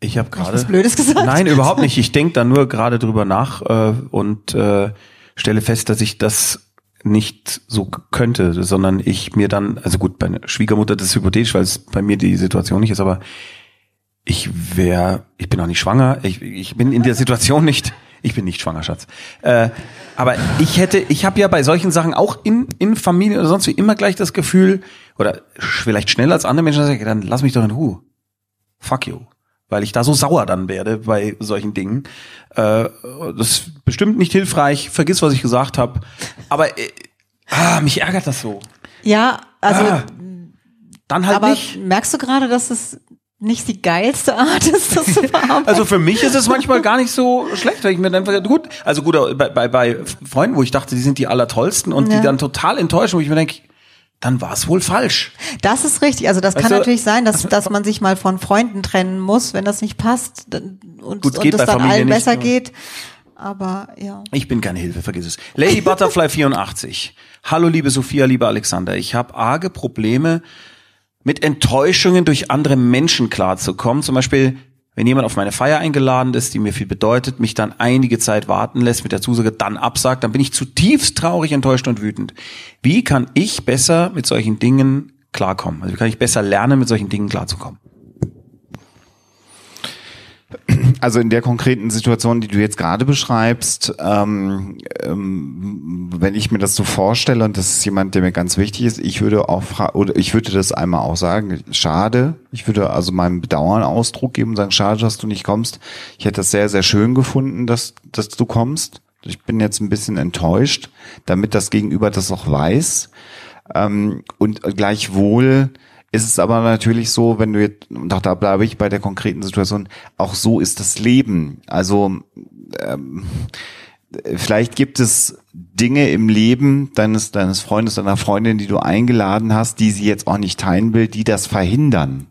Ich habe gerade was Blödes gesagt. Nein, überhaupt nicht. Ich denke da nur gerade drüber nach äh, und äh, stelle fest, dass ich das nicht so könnte, sondern ich mir dann, also gut, bei Schwiegermutter das ist hypothetisch, weil es bei mir die Situation nicht ist, aber ich wäre, ich bin auch nicht schwanger, ich, ich bin in der Situation nicht, ich bin nicht schwanger, Schatz. Äh, aber ich hätte, ich habe ja bei solchen Sachen auch in, in Familie oder sonst wie immer gleich das Gefühl, oder vielleicht schneller als andere Menschen, dann lass mich doch in Ruhe. Fuck you weil ich da so sauer dann werde bei solchen Dingen. Äh, das ist bestimmt nicht hilfreich. Vergiss, was ich gesagt habe. Aber äh, ah, mich ärgert das so. Ja, also ah, dann halt aber nicht. Merkst du gerade, dass es nicht die geilste Art ist, das zu verarbeiten? Also für mich ist es manchmal gar nicht so schlecht, weil ich mir dann gut, also gut, bei, bei, bei Freunden, wo ich dachte, die sind die allertollsten und ja. die dann total enttäuschen, wo ich mir denke, dann war es wohl falsch. Das ist richtig. Also das weißt kann natürlich sein, dass, dass man sich mal von Freunden trennen muss, wenn das nicht passt und, Gut, und es dann Familie allen nicht, besser geht. Aber ja. Ich bin keine Hilfe, vergiss es. Lady Butterfly 84. Hallo liebe Sophia, lieber Alexander. Ich habe arge Probleme mit Enttäuschungen durch andere Menschen klarzukommen. Zum Beispiel wenn jemand auf meine Feier eingeladen ist, die mir viel bedeutet, mich dann einige Zeit warten lässt mit der Zusage, dann absagt, dann bin ich zutiefst traurig, enttäuscht und wütend. Wie kann ich besser mit solchen Dingen klarkommen? Also wie kann ich besser lernen, mit solchen Dingen klarzukommen? Also in der konkreten Situation, die du jetzt gerade beschreibst, ähm, ähm, wenn ich mir das so vorstelle und das ist jemand, der mir ganz wichtig ist, ich würde auch oder ich würde das einmal auch sagen, schade. Ich würde also meinem Bedauern Ausdruck geben und sagen, schade, dass du nicht kommst. Ich hätte das sehr, sehr schön gefunden, dass, dass du kommst. Ich bin jetzt ein bisschen enttäuscht, damit das Gegenüber das auch weiß. Ähm, und gleichwohl ist es aber natürlich so, wenn du jetzt, und da bleibe ich bei der konkreten Situation, auch so ist das Leben. Also ähm, vielleicht gibt es Dinge im Leben deines, deines Freundes, deiner Freundin, die du eingeladen hast, die sie jetzt auch nicht teilen will, die das verhindern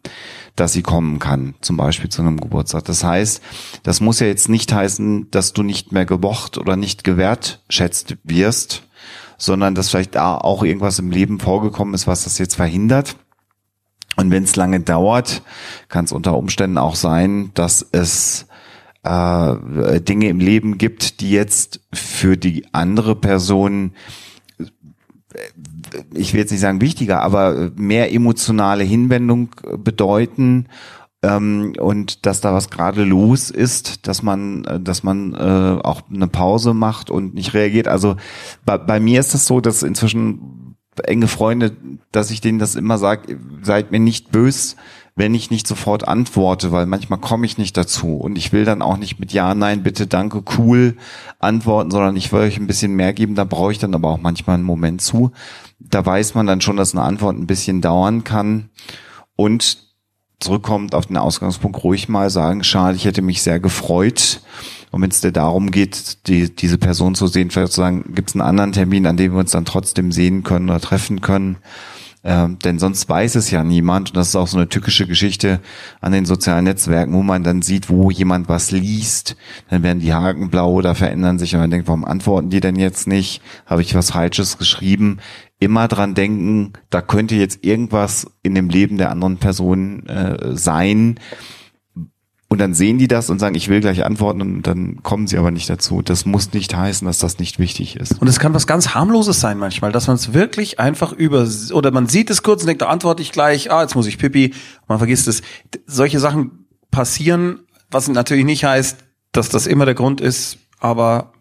dass sie kommen kann, zum Beispiel zu einem Geburtstag. Das heißt, das muss ja jetzt nicht heißen, dass du nicht mehr gemocht oder nicht gewertschätzt wirst, sondern dass vielleicht da auch irgendwas im Leben vorgekommen ist, was das jetzt verhindert. Und wenn es lange dauert, kann es unter Umständen auch sein, dass es äh, Dinge im Leben gibt, die jetzt für die andere Person ich will jetzt nicht sagen wichtiger, aber mehr emotionale Hinwendung bedeuten ähm, und dass da was gerade los ist, dass man, äh, dass man äh, auch eine Pause macht und nicht reagiert. Also bei, bei mir ist das so, dass inzwischen enge Freunde, dass ich denen das immer sage, seid mir nicht bös, wenn ich nicht sofort antworte, weil manchmal komme ich nicht dazu und ich will dann auch nicht mit Ja, Nein, bitte, danke, cool antworten, sondern ich will euch ein bisschen mehr geben, da brauche ich dann aber auch manchmal einen Moment zu. Da weiß man dann schon, dass eine Antwort ein bisschen dauern kann und zurückkommt auf den Ausgangspunkt ruhig mal sagen, schade, ich hätte mich sehr gefreut. Und wenn es dir darum geht, die, diese Person zu sehen, vielleicht zu sagen, gibt es einen anderen Termin, an dem wir uns dann trotzdem sehen können oder treffen können. Ähm, denn sonst weiß es ja niemand. Und das ist auch so eine tückische Geschichte an den sozialen Netzwerken, wo man dann sieht, wo jemand was liest. Dann werden die Haken blau oder verändern sich und man denkt, warum antworten die denn jetzt nicht? Habe ich was Falsches geschrieben? Immer dran denken, da könnte jetzt irgendwas in dem Leben der anderen Person äh, sein, und dann sehen die das und sagen, ich will gleich antworten und dann kommen sie aber nicht dazu. Das muss nicht heißen, dass das nicht wichtig ist. Und es kann was ganz harmloses sein manchmal, dass man es wirklich einfach über oder man sieht es kurz und denkt, da antworte ich gleich, ah, jetzt muss ich pipi, man vergisst es. Solche Sachen passieren, was natürlich nicht heißt, dass das immer der Grund ist, aber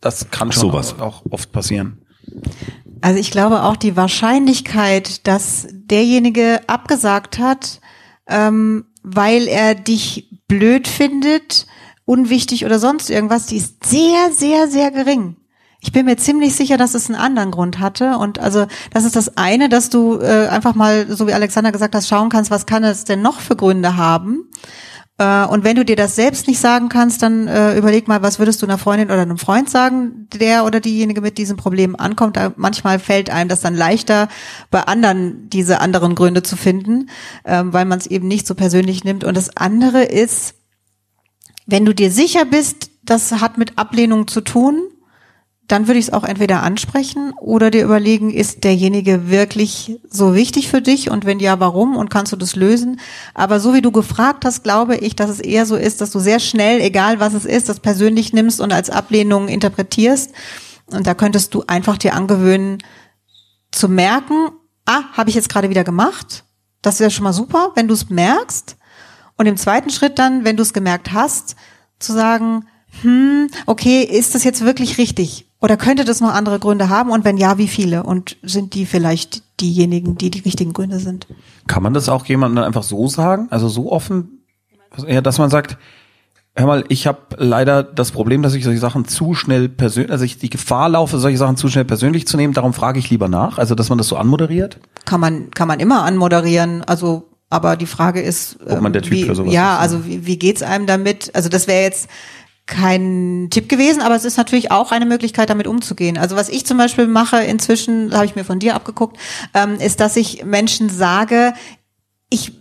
das kann schon Sowas. auch oft passieren. Also ich glaube auch die Wahrscheinlichkeit, dass derjenige abgesagt hat, ähm, weil er dich blöd findet, unwichtig oder sonst irgendwas, die ist sehr, sehr, sehr gering. Ich bin mir ziemlich sicher, dass es einen anderen Grund hatte. Und also das ist das eine, dass du äh, einfach mal, so wie Alexander gesagt hast, schauen kannst, was kann es denn noch für Gründe haben. Äh, und wenn du dir das selbst nicht sagen kannst, dann äh, überleg mal, was würdest du einer Freundin oder einem Freund sagen, der oder diejenige mit diesem Problem ankommt. Manchmal fällt einem das dann leichter, bei anderen diese anderen Gründe zu finden, äh, weil man es eben nicht so persönlich nimmt. Und das andere ist, wenn du dir sicher bist, das hat mit Ablehnung zu tun, dann würde ich es auch entweder ansprechen oder dir überlegen, ist derjenige wirklich so wichtig für dich und wenn ja, warum und kannst du das lösen? Aber so wie du gefragt hast, glaube ich, dass es eher so ist, dass du sehr schnell, egal was es ist, das persönlich nimmst und als Ablehnung interpretierst. Und da könntest du einfach dir angewöhnen zu merken, ah, habe ich jetzt gerade wieder gemacht. Das wäre schon mal super, wenn du es merkst. Und im zweiten Schritt dann, wenn du es gemerkt hast, zu sagen, hm, okay, ist das jetzt wirklich richtig? Oder könnte das noch andere Gründe haben? Und wenn ja, wie viele? Und sind die vielleicht diejenigen, die die richtigen Gründe sind? Kann man das auch jemandem einfach so sagen? Also so offen, ja, dass man sagt, hör mal, ich habe leider das Problem, dass ich solche Sachen zu schnell persönlich, also ich die Gefahr laufe, solche Sachen zu schnell persönlich zu nehmen, darum frage ich lieber nach. Also dass man das so anmoderiert? Kann man, kann man immer anmoderieren. Also aber die Frage ist, Ob man der Typ wie, für sowas ja, ist, also wie, wie geht's einem damit? Also das wäre jetzt kein Tipp gewesen, aber es ist natürlich auch eine Möglichkeit, damit umzugehen. Also was ich zum Beispiel mache inzwischen, habe ich mir von dir abgeguckt, ähm, ist, dass ich Menschen sage, ich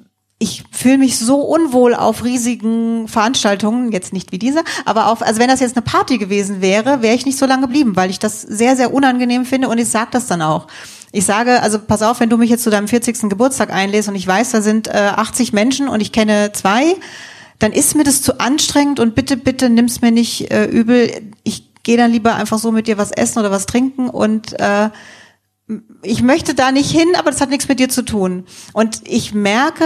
ich fühle mich so unwohl auf riesigen Veranstaltungen, jetzt nicht wie diese, aber auf, also wenn das jetzt eine Party gewesen wäre, wäre ich nicht so lange geblieben, weil ich das sehr, sehr unangenehm finde und ich sage das dann auch. Ich sage, also pass auf, wenn du mich jetzt zu deinem 40. Geburtstag einlädst und ich weiß, da sind äh, 80 Menschen und ich kenne zwei, dann ist mir das zu anstrengend und bitte, bitte nimm's mir nicht äh, übel. Ich gehe dann lieber einfach so mit dir was essen oder was trinken und äh, ich möchte da nicht hin, aber das hat nichts mit dir zu tun. Und ich merke,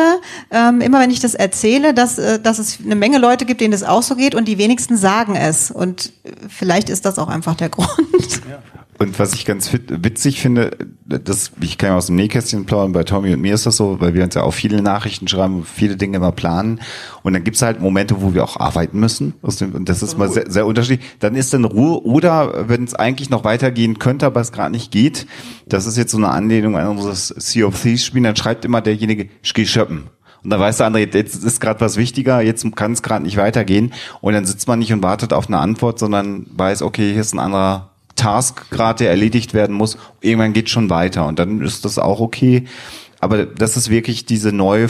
ähm, immer wenn ich das erzähle, dass, äh, dass es eine Menge Leute gibt, denen das auch so geht und die wenigsten sagen es. Und vielleicht ist das auch einfach der Grund. Ja. Und was ich ganz witzig finde, das, ich kann ja aus dem Nähkästchen plaudern, bei Tommy und mir ist das so, weil wir uns ja auch viele Nachrichten schreiben, viele Dinge immer planen. Und dann gibt's halt Momente, wo wir auch arbeiten müssen. Und das ist mal sehr, sehr unterschiedlich. Dann ist dann Ruhe. Oder wenn es eigentlich noch weitergehen könnte, aber es gerade nicht geht, das ist jetzt so eine Anlehnung an unseres Sea of Thieves Spiel, dann schreibt immer derjenige, ich geh schöppen. Und Und da weiß der andere, jetzt ist gerade was wichtiger, jetzt kann es gerade nicht weitergehen. Und dann sitzt man nicht und wartet auf eine Antwort, sondern weiß, okay, hier ist ein anderer Task gerade, der erledigt werden muss. Irgendwann geht schon weiter und dann ist das auch okay. Aber das ist wirklich diese neue,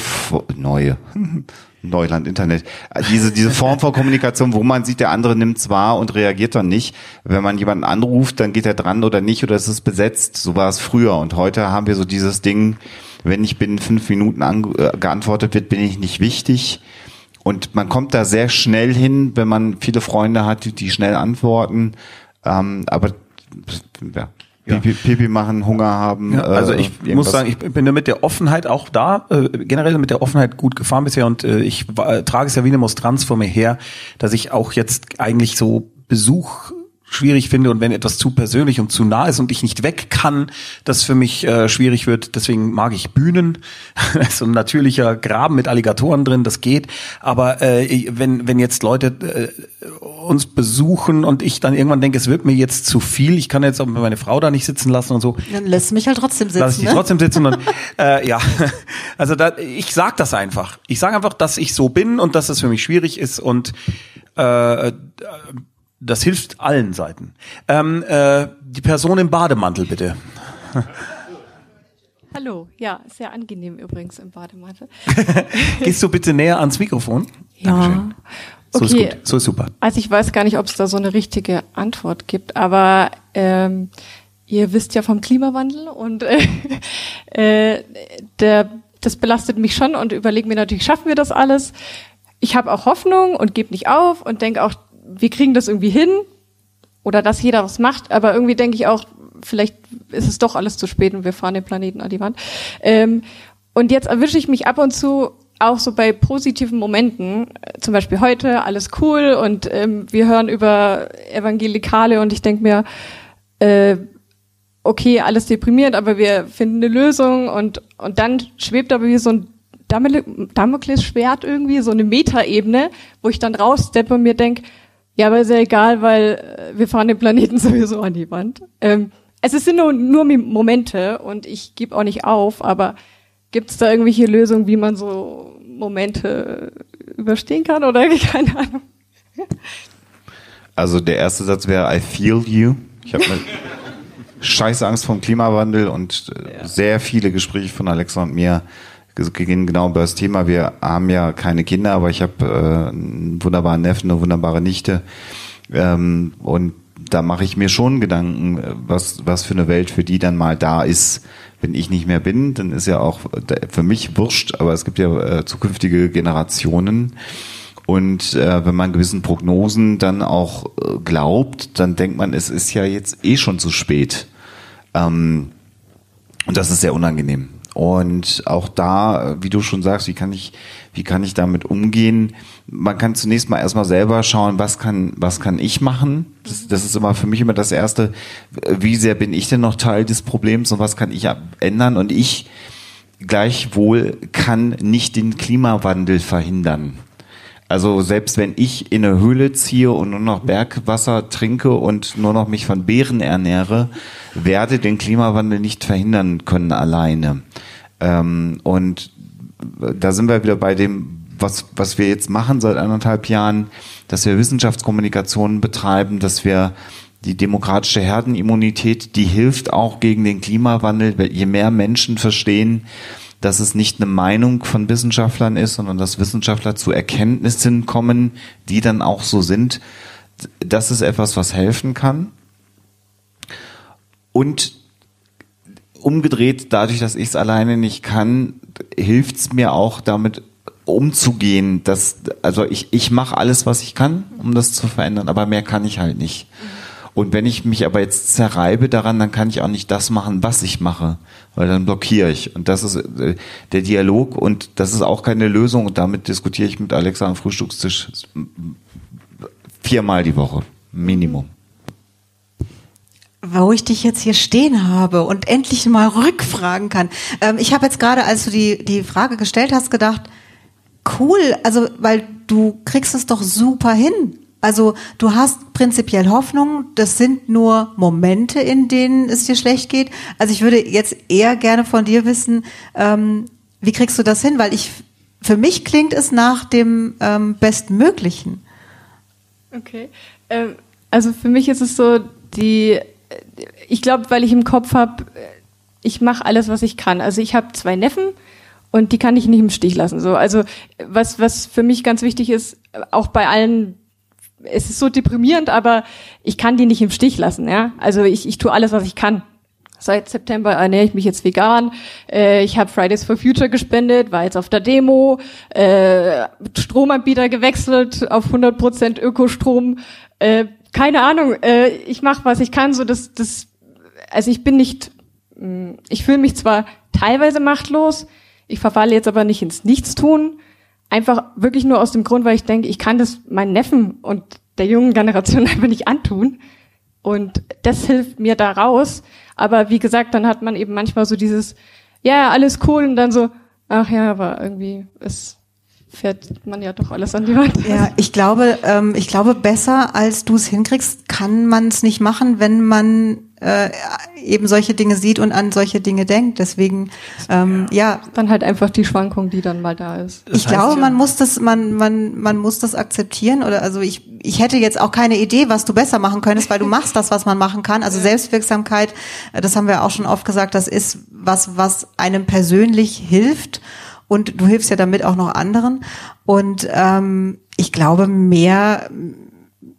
neue, Neuland Internet, diese, diese Form von Kommunikation, wo man sieht, der andere nimmt's wahr und reagiert dann nicht. Wenn man jemanden anruft, dann geht er dran oder nicht oder es ist besetzt. So war es früher. Und heute haben wir so dieses Ding, wenn ich binnen fünf Minuten äh, geantwortet wird, bin ich nicht wichtig. Und man kommt da sehr schnell hin, wenn man viele Freunde hat, die schnell antworten. Ähm, aber ja, ja. Pipi, machen, Hunger haben. Ja, also ich äh, muss sagen, ich bin mit der Offenheit auch da, äh, generell mit der Offenheit gut gefahren bisher und äh, ich äh, trage es ja wie eine Monstranz vor mir her, dass ich auch jetzt eigentlich so Besuch schwierig finde und wenn etwas zu persönlich und zu nah ist und ich nicht weg kann, das für mich äh, schwierig wird. Deswegen mag ich Bühnen. so ein natürlicher Graben mit Alligatoren drin, das geht. Aber äh, wenn, wenn jetzt Leute äh, uns besuchen und ich dann irgendwann denke, es wird mir jetzt zu viel, ich kann jetzt auch meine Frau da nicht sitzen lassen und so. Dann lässt mich halt trotzdem sitzen. Lass ich ne? trotzdem sitzen und äh, ja, also da, ich sag das einfach. Ich sage einfach, dass ich so bin und dass es für mich schwierig ist und äh, das hilft allen Seiten. Ähm, äh, die Person im Bademantel, bitte. Hallo, ja, sehr angenehm übrigens im Bademantel. Gehst du bitte näher ans Mikrofon? Ja. Dankeschön. So okay. ist gut, so ist super. Also ich weiß gar nicht, ob es da so eine richtige Antwort gibt, aber ähm, ihr wisst ja vom Klimawandel und äh, der, das belastet mich schon und überlege mir natürlich, schaffen wir das alles? Ich habe auch Hoffnung und gebe nicht auf und denke auch, wir kriegen das irgendwie hin oder dass jeder was macht, aber irgendwie denke ich auch, vielleicht ist es doch alles zu spät und wir fahren den Planeten an die Wand. Ähm, und jetzt erwische ich mich ab und zu auch so bei positiven Momenten, zum Beispiel heute, alles cool und ähm, wir hören über Evangelikale und ich denke mir, äh, okay, alles deprimiert, aber wir finden eine Lösung und, und dann schwebt aber wie so ein Damoklesschwert irgendwie, so eine Metaebene, wo ich dann raussteppe und mir denke, ja, aber ist ja egal, weil äh, wir fahren den Planeten sowieso an die Wand. Ähm, es sind nur, nur Momente und ich gebe auch nicht auf, aber gibt es da irgendwelche Lösungen, wie man so Momente überstehen kann oder keine Ahnung? Also der erste Satz wäre I feel you. Ich habe scheiße Angst vor dem Klimawandel und äh, sehr viele Gespräche von Alexa und mir gehen genau über das Thema. Wir haben ja keine Kinder, aber ich habe äh, einen wunderbaren Neffen, eine wunderbare Nichte. Ähm, und da mache ich mir schon Gedanken, was, was für eine Welt für die dann mal da ist. Wenn ich nicht mehr bin, dann ist ja auch für mich wurscht, aber es gibt ja äh, zukünftige Generationen. Und äh, wenn man gewissen Prognosen dann auch äh, glaubt, dann denkt man, es ist ja jetzt eh schon zu spät. Ähm, und das ist sehr unangenehm. Und auch da, wie du schon sagst, wie kann ich, wie kann ich damit umgehen? Man kann zunächst mal erstmal selber schauen, was kann, was kann ich machen? Das, das ist immer für mich immer das erste. Wie sehr bin ich denn noch Teil des Problems und was kann ich ändern? Und ich gleichwohl kann nicht den Klimawandel verhindern. Also selbst wenn ich in eine Höhle ziehe und nur noch Bergwasser trinke und nur noch mich von Beeren ernähre, werde den Klimawandel nicht verhindern können alleine. Ähm, und da sind wir wieder bei dem, was, was wir jetzt machen seit anderthalb Jahren, dass wir Wissenschaftskommunikation betreiben, dass wir die demokratische Herdenimmunität, die hilft auch gegen den Klimawandel, je mehr Menschen verstehen, dass es nicht eine Meinung von Wissenschaftlern ist, sondern dass Wissenschaftler zu Erkenntnissen kommen, die dann auch so sind. Das ist etwas, was helfen kann. Und umgedreht, dadurch, dass ich es alleine nicht kann, hilft es mir auch damit umzugehen. Dass, also ich, ich mache alles, was ich kann, um das zu verändern, aber mehr kann ich halt nicht. Und wenn ich mich aber jetzt zerreibe daran, dann kann ich auch nicht das machen, was ich mache, weil dann blockiere ich. Und das ist äh, der Dialog und das ist auch keine Lösung. Und damit diskutiere ich mit Alexa am Frühstückstisch viermal die Woche, Minimum. Wo ich dich jetzt hier stehen habe und endlich mal rückfragen kann. Ähm, ich habe jetzt gerade, als du die, die Frage gestellt hast, gedacht, cool, also weil du kriegst es doch super hin also du hast prinzipiell Hoffnung, das sind nur Momente, in denen es dir schlecht geht. Also ich würde jetzt eher gerne von dir wissen, ähm, wie kriegst du das hin? Weil ich für mich klingt es nach dem ähm, Bestmöglichen. Okay. Ähm, also für mich ist es so, die, ich glaube, weil ich im Kopf habe, ich mache alles, was ich kann. Also ich habe zwei Neffen und die kann ich nicht im Stich lassen. So, also was was für mich ganz wichtig ist, auch bei allen, es ist so deprimierend, aber ich kann die nicht im Stich lassen. Ja, also ich ich tue alles, was ich kann. Seit September ernähre ich mich jetzt vegan. Äh, ich habe Fridays for Future gespendet, war jetzt auf der Demo, äh, Stromanbieter gewechselt auf 100% Ökostrom. Äh, keine Ahnung, äh, ich mache, was ich kann. So das, das, also ich bin nicht, mh, ich fühle mich zwar teilweise machtlos, ich verfalle jetzt aber nicht ins Nichtstun. Einfach wirklich nur aus dem Grund, weil ich denke, ich kann das meinen Neffen und der jungen Generation einfach nicht antun. Und das hilft mir da raus. Aber wie gesagt, dann hat man eben manchmal so dieses, ja, alles cool und dann so, ach ja, aber irgendwie es fährt man ja doch alles an die Wand. Ja, ich glaube, ähm, ich glaube, besser als du es hinkriegst, kann man es nicht machen, wenn man äh, eben solche Dinge sieht und an solche Dinge denkt. Deswegen, ähm, ja. Dann halt einfach die Schwankung, die dann mal da ist. Das ich glaube, ja. man muss das, man, man, man muss das akzeptieren oder also ich, ich hätte jetzt auch keine Idee, was du besser machen könntest, weil du machst das, was man machen kann. Also Selbstwirksamkeit, äh, das haben wir auch schon oft gesagt, das ist was, was einem persönlich hilft und du hilfst ja damit auch noch anderen. Und ähm, ich glaube, mehr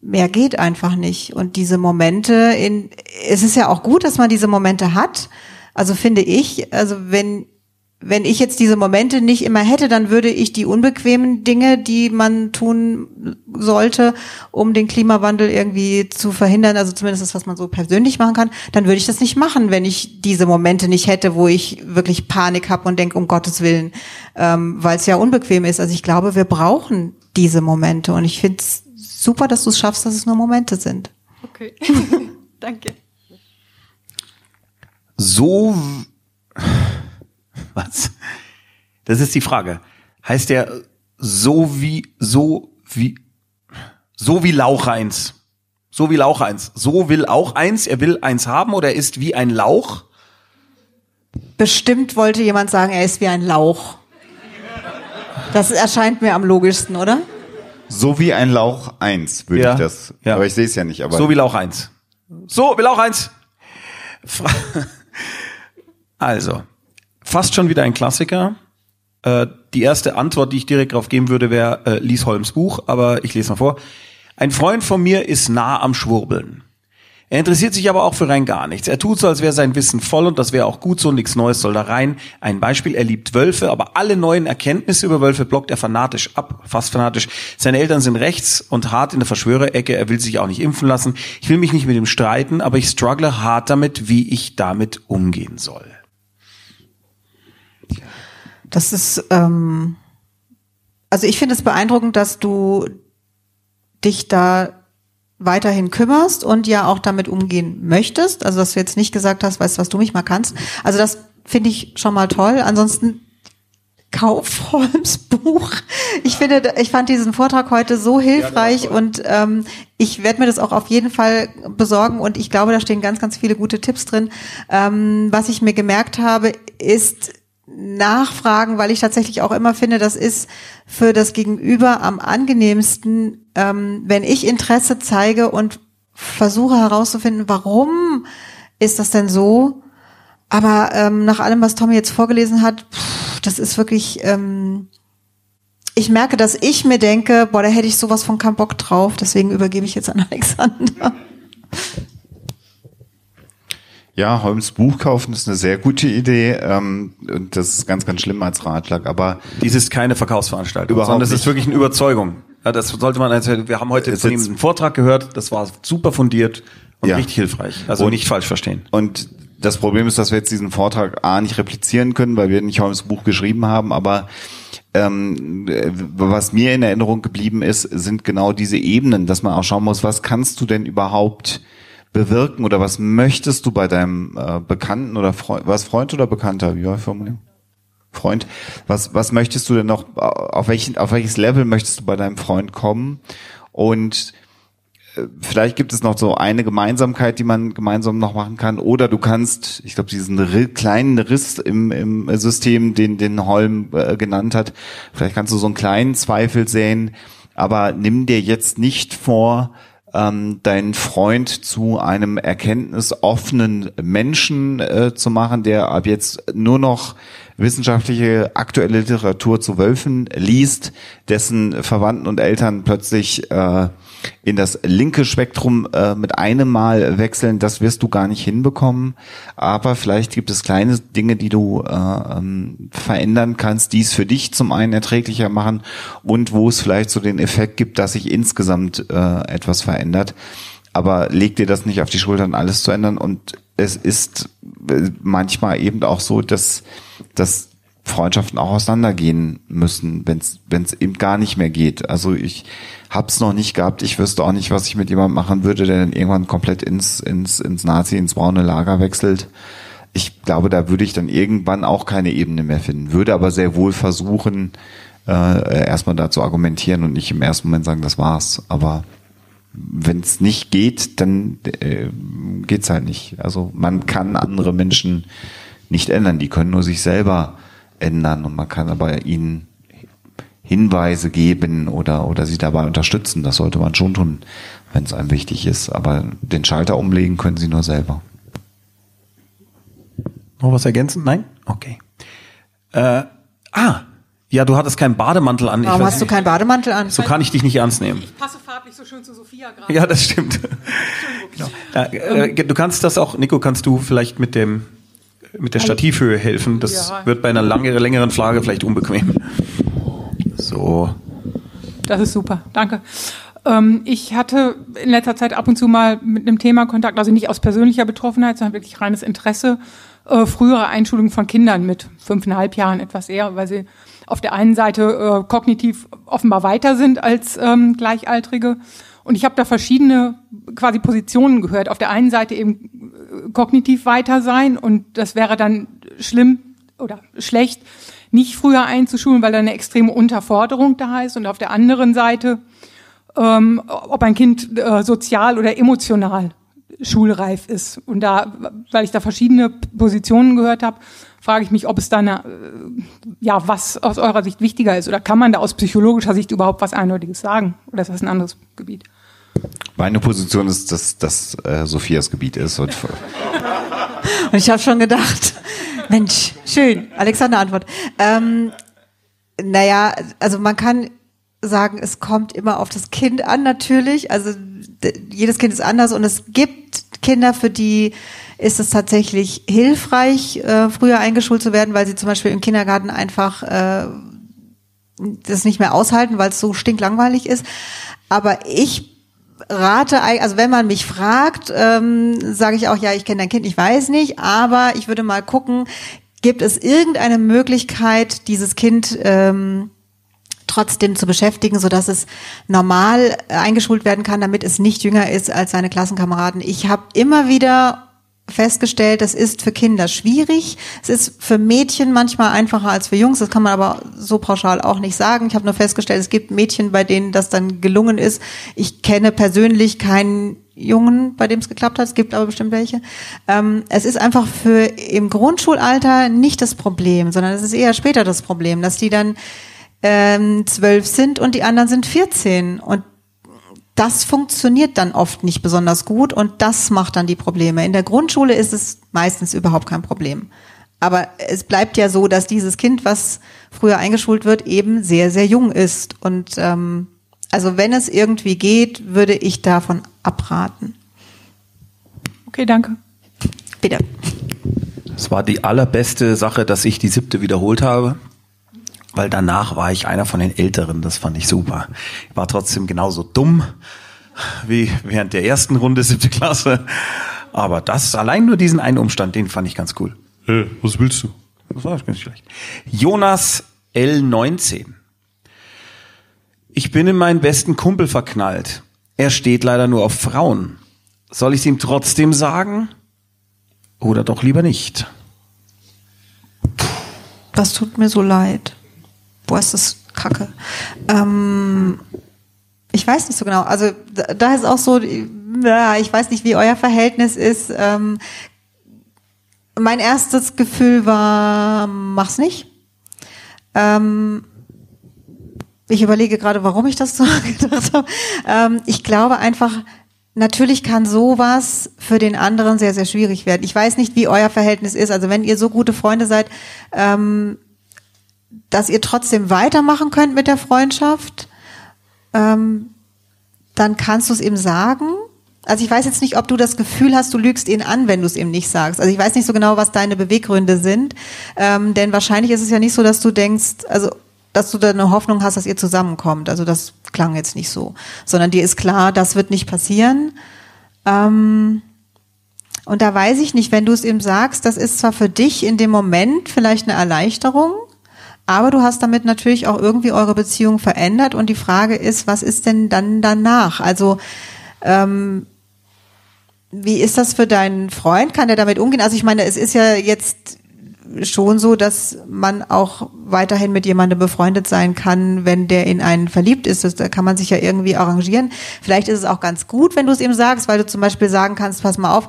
mehr geht einfach nicht. Und diese Momente, in, es ist ja auch gut, dass man diese Momente hat. Also finde ich, also wenn wenn ich jetzt diese Momente nicht immer hätte, dann würde ich die unbequemen Dinge, die man tun sollte, um den Klimawandel irgendwie zu verhindern, also zumindest das, was man so persönlich machen kann, dann würde ich das nicht machen, wenn ich diese Momente nicht hätte, wo ich wirklich Panik habe und denke, um Gottes Willen, ähm, weil es ja unbequem ist. Also ich glaube, wir brauchen diese Momente und ich finde es super, dass du es schaffst, dass es nur Momente sind. Okay, danke. So was? Das ist die Frage. Heißt der so wie, so wie, so wie Lauch eins? So wie Lauch eins. So will auch eins, er will eins haben oder er ist wie ein Lauch? Bestimmt wollte jemand sagen, er ist wie ein Lauch. Das erscheint mir am logischsten, oder? So wie ein Lauch eins würde ja, ich das. Ja. Aber ich sehe es ja nicht. Aber so wie Lauch eins. So wie Lauch eins. Also, fast schon wieder ein Klassiker. Äh, die erste Antwort, die ich direkt darauf geben würde, wäre, äh, lies Holmes Buch, aber ich lese mal vor. Ein Freund von mir ist nah am Schwurbeln. Er interessiert sich aber auch für rein gar nichts. Er tut so, als wäre sein Wissen voll und das wäre auch gut so, nichts Neues soll da rein. Ein Beispiel, er liebt Wölfe, aber alle neuen Erkenntnisse über Wölfe blockt er fanatisch ab, fast fanatisch. Seine Eltern sind rechts und hart in der Verschwörerecke, er will sich auch nicht impfen lassen. Ich will mich nicht mit ihm streiten, aber ich struggle hart damit, wie ich damit umgehen soll. Das ist, ähm, also ich finde es beeindruckend, dass du dich da weiterhin kümmerst und ja auch damit umgehen möchtest. Also dass du jetzt nicht gesagt hast, weißt du, was du mich mal kannst. Also das finde ich schon mal toll. Ansonsten kauf Holmes Buch. Ich finde, ich fand diesen Vortrag heute so hilfreich ja, und ähm, ich werde mir das auch auf jeden Fall besorgen und ich glaube, da stehen ganz, ganz viele gute Tipps drin. Ähm, was ich mir gemerkt habe, ist, nachfragen, weil ich tatsächlich auch immer finde, das ist für das Gegenüber am angenehmsten, ähm, wenn ich Interesse zeige und versuche herauszufinden, warum ist das denn so? Aber ähm, nach allem, was Tommy jetzt vorgelesen hat, pff, das ist wirklich, ähm, ich merke, dass ich mir denke, boah, da hätte ich sowas von keinen Bock drauf, deswegen übergebe ich jetzt an Alexander. Ja, Holmes Buch kaufen ist eine sehr gute Idee. Ähm, und das ist ganz, ganz schlimm als Ratschlag. Aber dies ist keine Verkaufsveranstaltung, überhaupt sondern das ist wirklich eine Überzeugung. Ja, das sollte man. Also wir haben heute von ihm einen Vortrag gehört. Das war super fundiert und ja. richtig hilfreich. Also und, nicht falsch verstehen. Und das Problem ist, dass wir jetzt diesen Vortrag a nicht replizieren können, weil wir nicht Holmes Buch geschrieben haben. Aber ähm, was mir in Erinnerung geblieben ist, sind genau diese Ebenen, dass man auch schauen muss, was kannst du denn überhaupt bewirken oder was möchtest du bei deinem äh, Bekannten oder Freund, was Freund oder Bekannter, wie war Formulierung? Freund, was, was möchtest du denn noch, auf, welchen, auf welches Level möchtest du bei deinem Freund kommen? Und äh, vielleicht gibt es noch so eine Gemeinsamkeit, die man gemeinsam noch machen kann. Oder du kannst, ich glaube, diesen kleinen Riss im, im System, den, den Holm äh, genannt hat, vielleicht kannst du so einen kleinen Zweifel sehen, aber nimm dir jetzt nicht vor, ähm, deinen Freund zu einem erkenntnisoffenen Menschen äh, zu machen, der ab jetzt nur noch wissenschaftliche aktuelle Literatur zu Wölfen liest, dessen Verwandten und Eltern plötzlich äh, in das linke Spektrum äh, mit einem Mal wechseln, das wirst du gar nicht hinbekommen. Aber vielleicht gibt es kleine Dinge, die du äh, ähm, verändern kannst, die es für dich zum einen erträglicher machen und wo es vielleicht so den Effekt gibt, dass sich insgesamt äh, etwas verändert. Aber leg dir das nicht auf die Schultern, alles zu ändern. Und es ist äh, manchmal eben auch so, dass, dass Freundschaften auch auseinandergehen müssen, wenn es eben gar nicht mehr geht. Also ich hab's noch nicht gehabt. Ich wüsste auch nicht, was ich mit jemandem machen würde, der dann irgendwann komplett ins, ins, ins Nazi, ins braune Lager wechselt. Ich glaube, da würde ich dann irgendwann auch keine Ebene mehr finden. Würde aber sehr wohl versuchen, äh, erstmal da zu argumentieren und nicht im ersten Moment sagen, das war's. Aber wenn es nicht geht, dann äh, geht's halt nicht. Also man kann andere Menschen nicht ändern. Die können nur sich selber ändern und man kann aber ihnen Hinweise geben oder, oder sie dabei unterstützen. Das sollte man schon tun, wenn es einem wichtig ist. Aber den Schalter umlegen können sie nur selber. Noch was ergänzen? Nein? Okay. Äh, ah, ja, du hattest keinen Bademantel an. Warum hast du keinen Bademantel an? So kann ich dich nicht ernst nehmen. Ich passe farblich so schön zu Sophia gerade. Ja, das stimmt. genau. äh, äh, du kannst das auch, Nico, kannst du vielleicht mit dem mit der Stativhöhe helfen. Das Ja. wird bei einer lange, längeren Frage vielleicht unbequem. So. Das ist super, danke. Ähm, ich hatte in letzter Zeit ab und zu mal mit einem Thema Kontakt, also nicht aus persönlicher Betroffenheit, sondern wirklich reines Interesse, äh, frühere Einschulung von Kindern mit fünfeinhalb Jahren etwas eher, weil sie auf der einen Seite äh, kognitiv offenbar weiter sind als ähm, Gleichaltrige. Und ich habe da verschiedene quasi Positionen gehört. Auf der einen Seite eben äh, kognitiv weiter sein und das wäre dann schlimm oder schlecht, nicht früher einzuschulen, weil da eine extreme Unterforderung da ist. Und auf der anderen Seite, ähm, ob ein Kind äh, sozial oder emotional schulreif ist. Und da, weil ich da verschiedene Positionen gehört habe, frage ich mich, ob es dann, äh, ja, was aus eurer Sicht wichtiger ist. Oder kann man da aus psychologischer Sicht überhaupt was Eindeutiges sagen? Oder ist das ein anderes Gebiet? Meine Position ist, dass das äh, Sophias Gebiet ist. Und Und ich habe schon gedacht, Mensch, schön. Alexander Antwort. Ähm, naja, also man kann sagen, es kommt immer auf das Kind an natürlich. Also jedes Kind ist anders und es gibt Kinder, für die ist es tatsächlich hilfreich, äh, früher eingeschult zu werden, weil sie zum Beispiel im Kindergarten einfach äh, das nicht mehr aushalten, weil es so stinklangweilig ist. Aber ich rate, also wenn man mich fragt, ähm, sage ich auch, ja, ich kenne dein Kind, ich weiß nicht, aber ich würde mal gucken, gibt es irgendeine Möglichkeit, dieses Kind ähm, trotzdem zu beschäftigen, so dass es normal eingeschult werden kann, damit es nicht jünger ist als seine Klassenkameraden. Ich habe immer wieder festgestellt, das ist für Kinder schwierig. Es ist für Mädchen manchmal einfacher als für Jungs. Das kann man aber so pauschal auch nicht sagen. Ich habe nur festgestellt, es gibt Mädchen, bei denen das dann gelungen ist. Ich kenne persönlich keinen Jungen, bei dem es geklappt hat. Es gibt aber bestimmt welche. Ähm, es ist einfach für im Grundschulalter nicht das Problem, sondern es ist eher später das Problem, dass die dann ähm, zwölf sind und die anderen sind 14 und das funktioniert dann oft nicht besonders gut und das macht dann die Probleme. In der Grundschule ist es meistens überhaupt kein Problem. Aber es bleibt ja so, dass dieses Kind, was früher eingeschult wird, eben sehr, sehr jung ist. Und ähm, also wenn es irgendwie geht, würde ich davon abraten. Okay, danke. Bitte. Es war die allerbeste Sache, dass ich die siebte wiederholt habe, weil danach war ich einer von den Älteren. Das fand ich super. Ich war trotzdem genauso dumm wie während der ersten Runde siebte Klasse. Aber das, allein nur diesen einen Umstand, den fand ich ganz cool. Äh, was willst du? Das war ganz schlecht. Jonas L19. Ich bin in meinen besten Kumpel verknallt. Er steht leider nur auf Frauen. Soll ich es ihm trotzdem sagen? Oder doch lieber nicht? Das tut mir so leid. Boah, ist das kacke. Ähm, Ich weiß nicht so genau. Also da, ist auch so, ich weiß nicht, wie euer Verhältnis ist. Ähm, mein erstes Gefühl war, mach's nicht. Ähm, ich überlege gerade, warum ich das so gedacht habe. Ähm, ich glaube einfach, natürlich kann sowas für den anderen sehr, sehr schwierig werden. Ich weiß nicht, wie euer Verhältnis ist. Also wenn ihr so gute Freunde seid, ähm, dass ihr trotzdem weitermachen könnt mit der Freundschaft, ähm, dann kannst du es ihm sagen. Also ich weiß jetzt nicht, ob du das Gefühl hast, du lügst ihn an, wenn du es ihm nicht sagst. Also ich weiß nicht so genau, was deine Beweggründe sind, ähm, denn wahrscheinlich ist es ja nicht so, dass du denkst, also dass du da eine Hoffnung hast, dass ihr zusammenkommt. Also das klang jetzt nicht so, sondern dir ist klar, das wird nicht passieren. Ähm, und da weiß ich nicht, wenn du es ihm sagst, das ist zwar für dich in dem Moment vielleicht eine Erleichterung, aber du hast damit natürlich auch irgendwie eure Beziehung verändert und die Frage ist, was ist denn dann danach? Also ähm, wie ist das für deinen Freund? Kann der damit umgehen? Also ich meine, es ist ja jetzt schon so, dass man auch weiterhin mit jemandem befreundet sein kann, wenn der in einen verliebt ist. Das, da kann man sich ja irgendwie arrangieren. Vielleicht ist es auch ganz gut, wenn du es ihm sagst, weil du zum Beispiel sagen kannst, pass mal auf,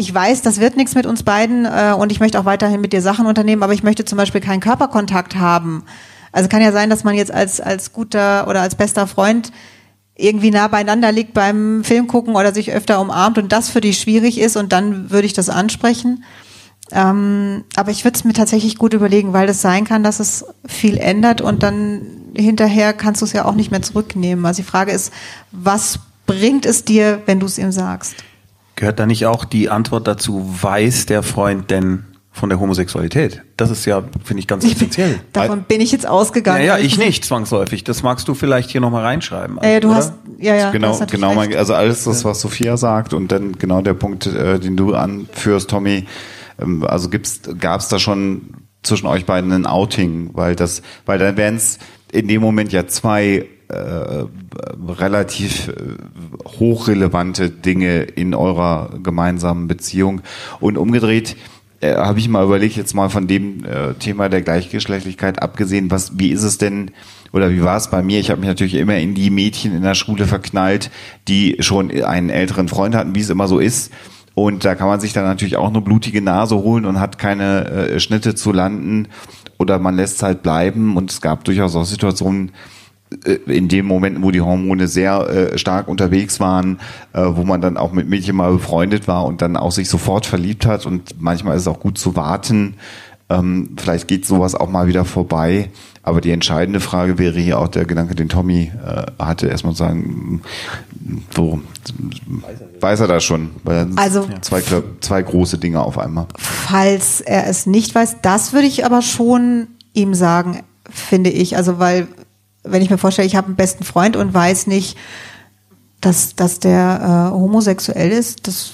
ich weiß, das wird nichts mit uns beiden äh, und ich möchte auch weiterhin mit dir Sachen unternehmen, aber ich möchte zum Beispiel keinen Körperkontakt haben. Also kann ja sein, dass man jetzt als, als guter oder als bester Freund irgendwie nah beieinander liegt beim Film gucken oder sich öfter umarmt und das für dich schwierig ist und dann würde ich das ansprechen. Ähm, aber ich würde es mir tatsächlich gut überlegen, weil es sein kann, dass es viel ändert und dann hinterher kannst du es ja auch nicht mehr zurücknehmen. Also die Frage ist, was bringt es dir, wenn du es ihm sagst? Gehört da nicht auch die Antwort dazu, weiß der Freund denn von der Homosexualität? Das ist ja, finde ich, ganz essentiell. Davon bin ich jetzt ausgegangen. Naja, ich nicht zwangsläufig. Das magst du vielleicht hier nochmal reinschreiben. Ja, ja, du oder? hast, ja, ja. genau, genau, recht. mein, also alles das, was Sophia sagt und dann genau der Punkt, äh, den du anführst, Tommy. Ähm, also gibt's, gab's da schon zwischen euch beiden ein Outing, weil das, weil dann wären es in dem Moment ja zwei äh, relativ äh, hochrelevante Dinge in eurer gemeinsamen Beziehung und umgedreht äh, habe ich mal überlegt, jetzt mal von dem äh, Thema der Gleichgeschlechtlichkeit abgesehen, was, wie ist es denn oder wie war es bei mir? Ich habe mich natürlich immer in die Mädchen in der Schule verknallt, die schon einen älteren Freund hatten, wie es immer so ist. Und da kann man sich dann natürlich auch eine blutige Nase holen und hat keine äh, Schnitte zu landen oder man lässt es halt bleiben. Und es gab durchaus auch Situationen, in dem Moment, wo die Hormone sehr äh, stark unterwegs waren, äh, wo man dann auch mit Mädchen mal befreundet war und dann auch sich sofort verliebt hat und manchmal ist es auch gut zu warten. Ähm, vielleicht geht sowas auch mal wieder vorbei. Aber die entscheidende Frage wäre hier auch der Gedanke, den Tommy äh, hatte, erstmal sagen, wo weiß er das schon? Also- zwei, zwei große Dinge auf einmal. Falls er es nicht weiß, das würde ich aber schon ihm sagen, finde ich. Also weil, wenn ich mir vorstelle, ich habe einen besten Freund und weiß nicht, dass, dass der äh, homosexuell ist, das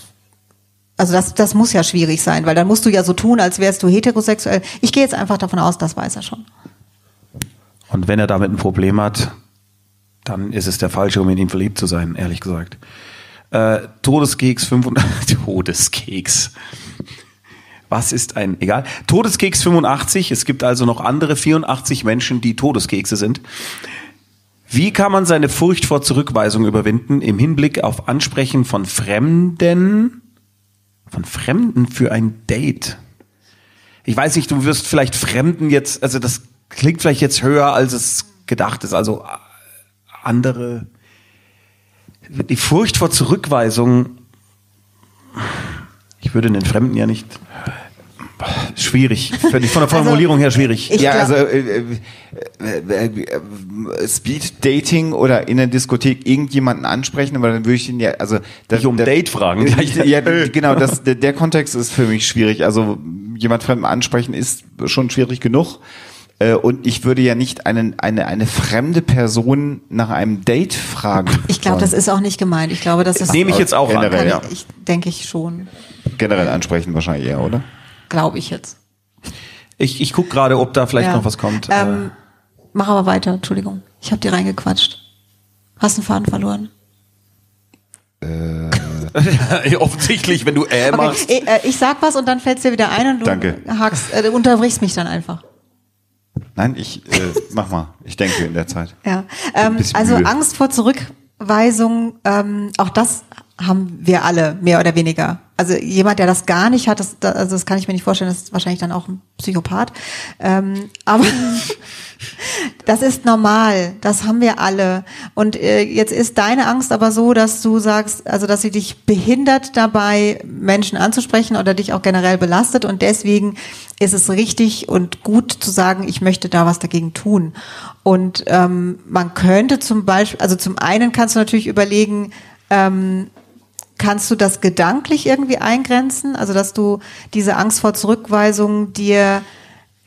also das, das muss ja schwierig sein, weil dann musst du ja so tun, als wärst du heterosexuell. Ich gehe jetzt einfach davon aus, das weiß er schon. Und wenn er damit ein Problem hat, dann ist es der falsche, um in ihn verliebt zu sein, ehrlich gesagt. Äh, Todeskeks 85, Todeskeks. Was ist ein, egal. Todeskeks 85, es gibt also noch andere 84 Menschen, die Todeskekse sind. Wie kann man seine Furcht vor Zurückweisung überwinden im Hinblick auf Ansprechen von Fremden, von Fremden für ein Date? Ich weiß nicht, du wirst vielleicht Fremden jetzt, also das klingt vielleicht jetzt höher, als es gedacht ist. Also äh, andere, die Furcht vor Zurückweisung, ich würde den Fremden ja nicht, schwierig, finde ich von der Formulierung her schwierig. Ja, glaub- also äh, äh, äh, äh, Speed Dating oder in der Diskothek irgendjemanden ansprechen, aber dann würde ich ihn ja, also das, Nicht um das- Date fragen. ja, genau, das, der, der Kontext ist für mich schwierig. Also jemand fremden ansprechen ist schon schwierig genug. Äh, Und ich würde ja nicht einen, eine, eine fremde Person nach einem Date fragen. Ich glaube, das ist auch nicht gemeint. Ich glaube, das ist Nehme ich jetzt auch an. Generell, ja. ich, ich denke ich schon, generell ansprechen wahrscheinlich eher, oder? glaube ich jetzt. Ich, ich gucke gerade, ob da vielleicht Ja. noch was kommt. Ähm, mach aber weiter, Entschuldigung. Ich habe dir reingequatscht. Hast einen Faden verloren. äh, offensichtlich, wenn du äh Okay, machst. ich, äh, ich sag was und dann fällt's dir wieder ein und du Danke. hakst, äh, du unterbrichst mich dann einfach. Nein, ich äh, mach mal. Ich denke in der Zeit. Ja, ähm, also Mühe. Angst vor Zurückweisung, ähm, auch das haben wir alle, mehr oder weniger. Also jemand, der das gar nicht hat, das, das- also das kann ich mir nicht vorstellen, das ist wahrscheinlich dann auch ein Psychopath. Ähm, aber das ist normal, das haben wir alle. Und äh, jetzt ist deine Angst aber so, dass du sagst, also dass sie dich behindert dabei, Menschen anzusprechen oder dich auch generell belastet. Und deswegen ist es richtig und gut zu sagen, ich möchte da was dagegen tun. Und ähm, man könnte zum Beispiel, also zum einen kannst du natürlich überlegen, ähm, Kannst du das gedanklich irgendwie eingrenzen? Also, dass du diese Angst vor Zurückweisung dir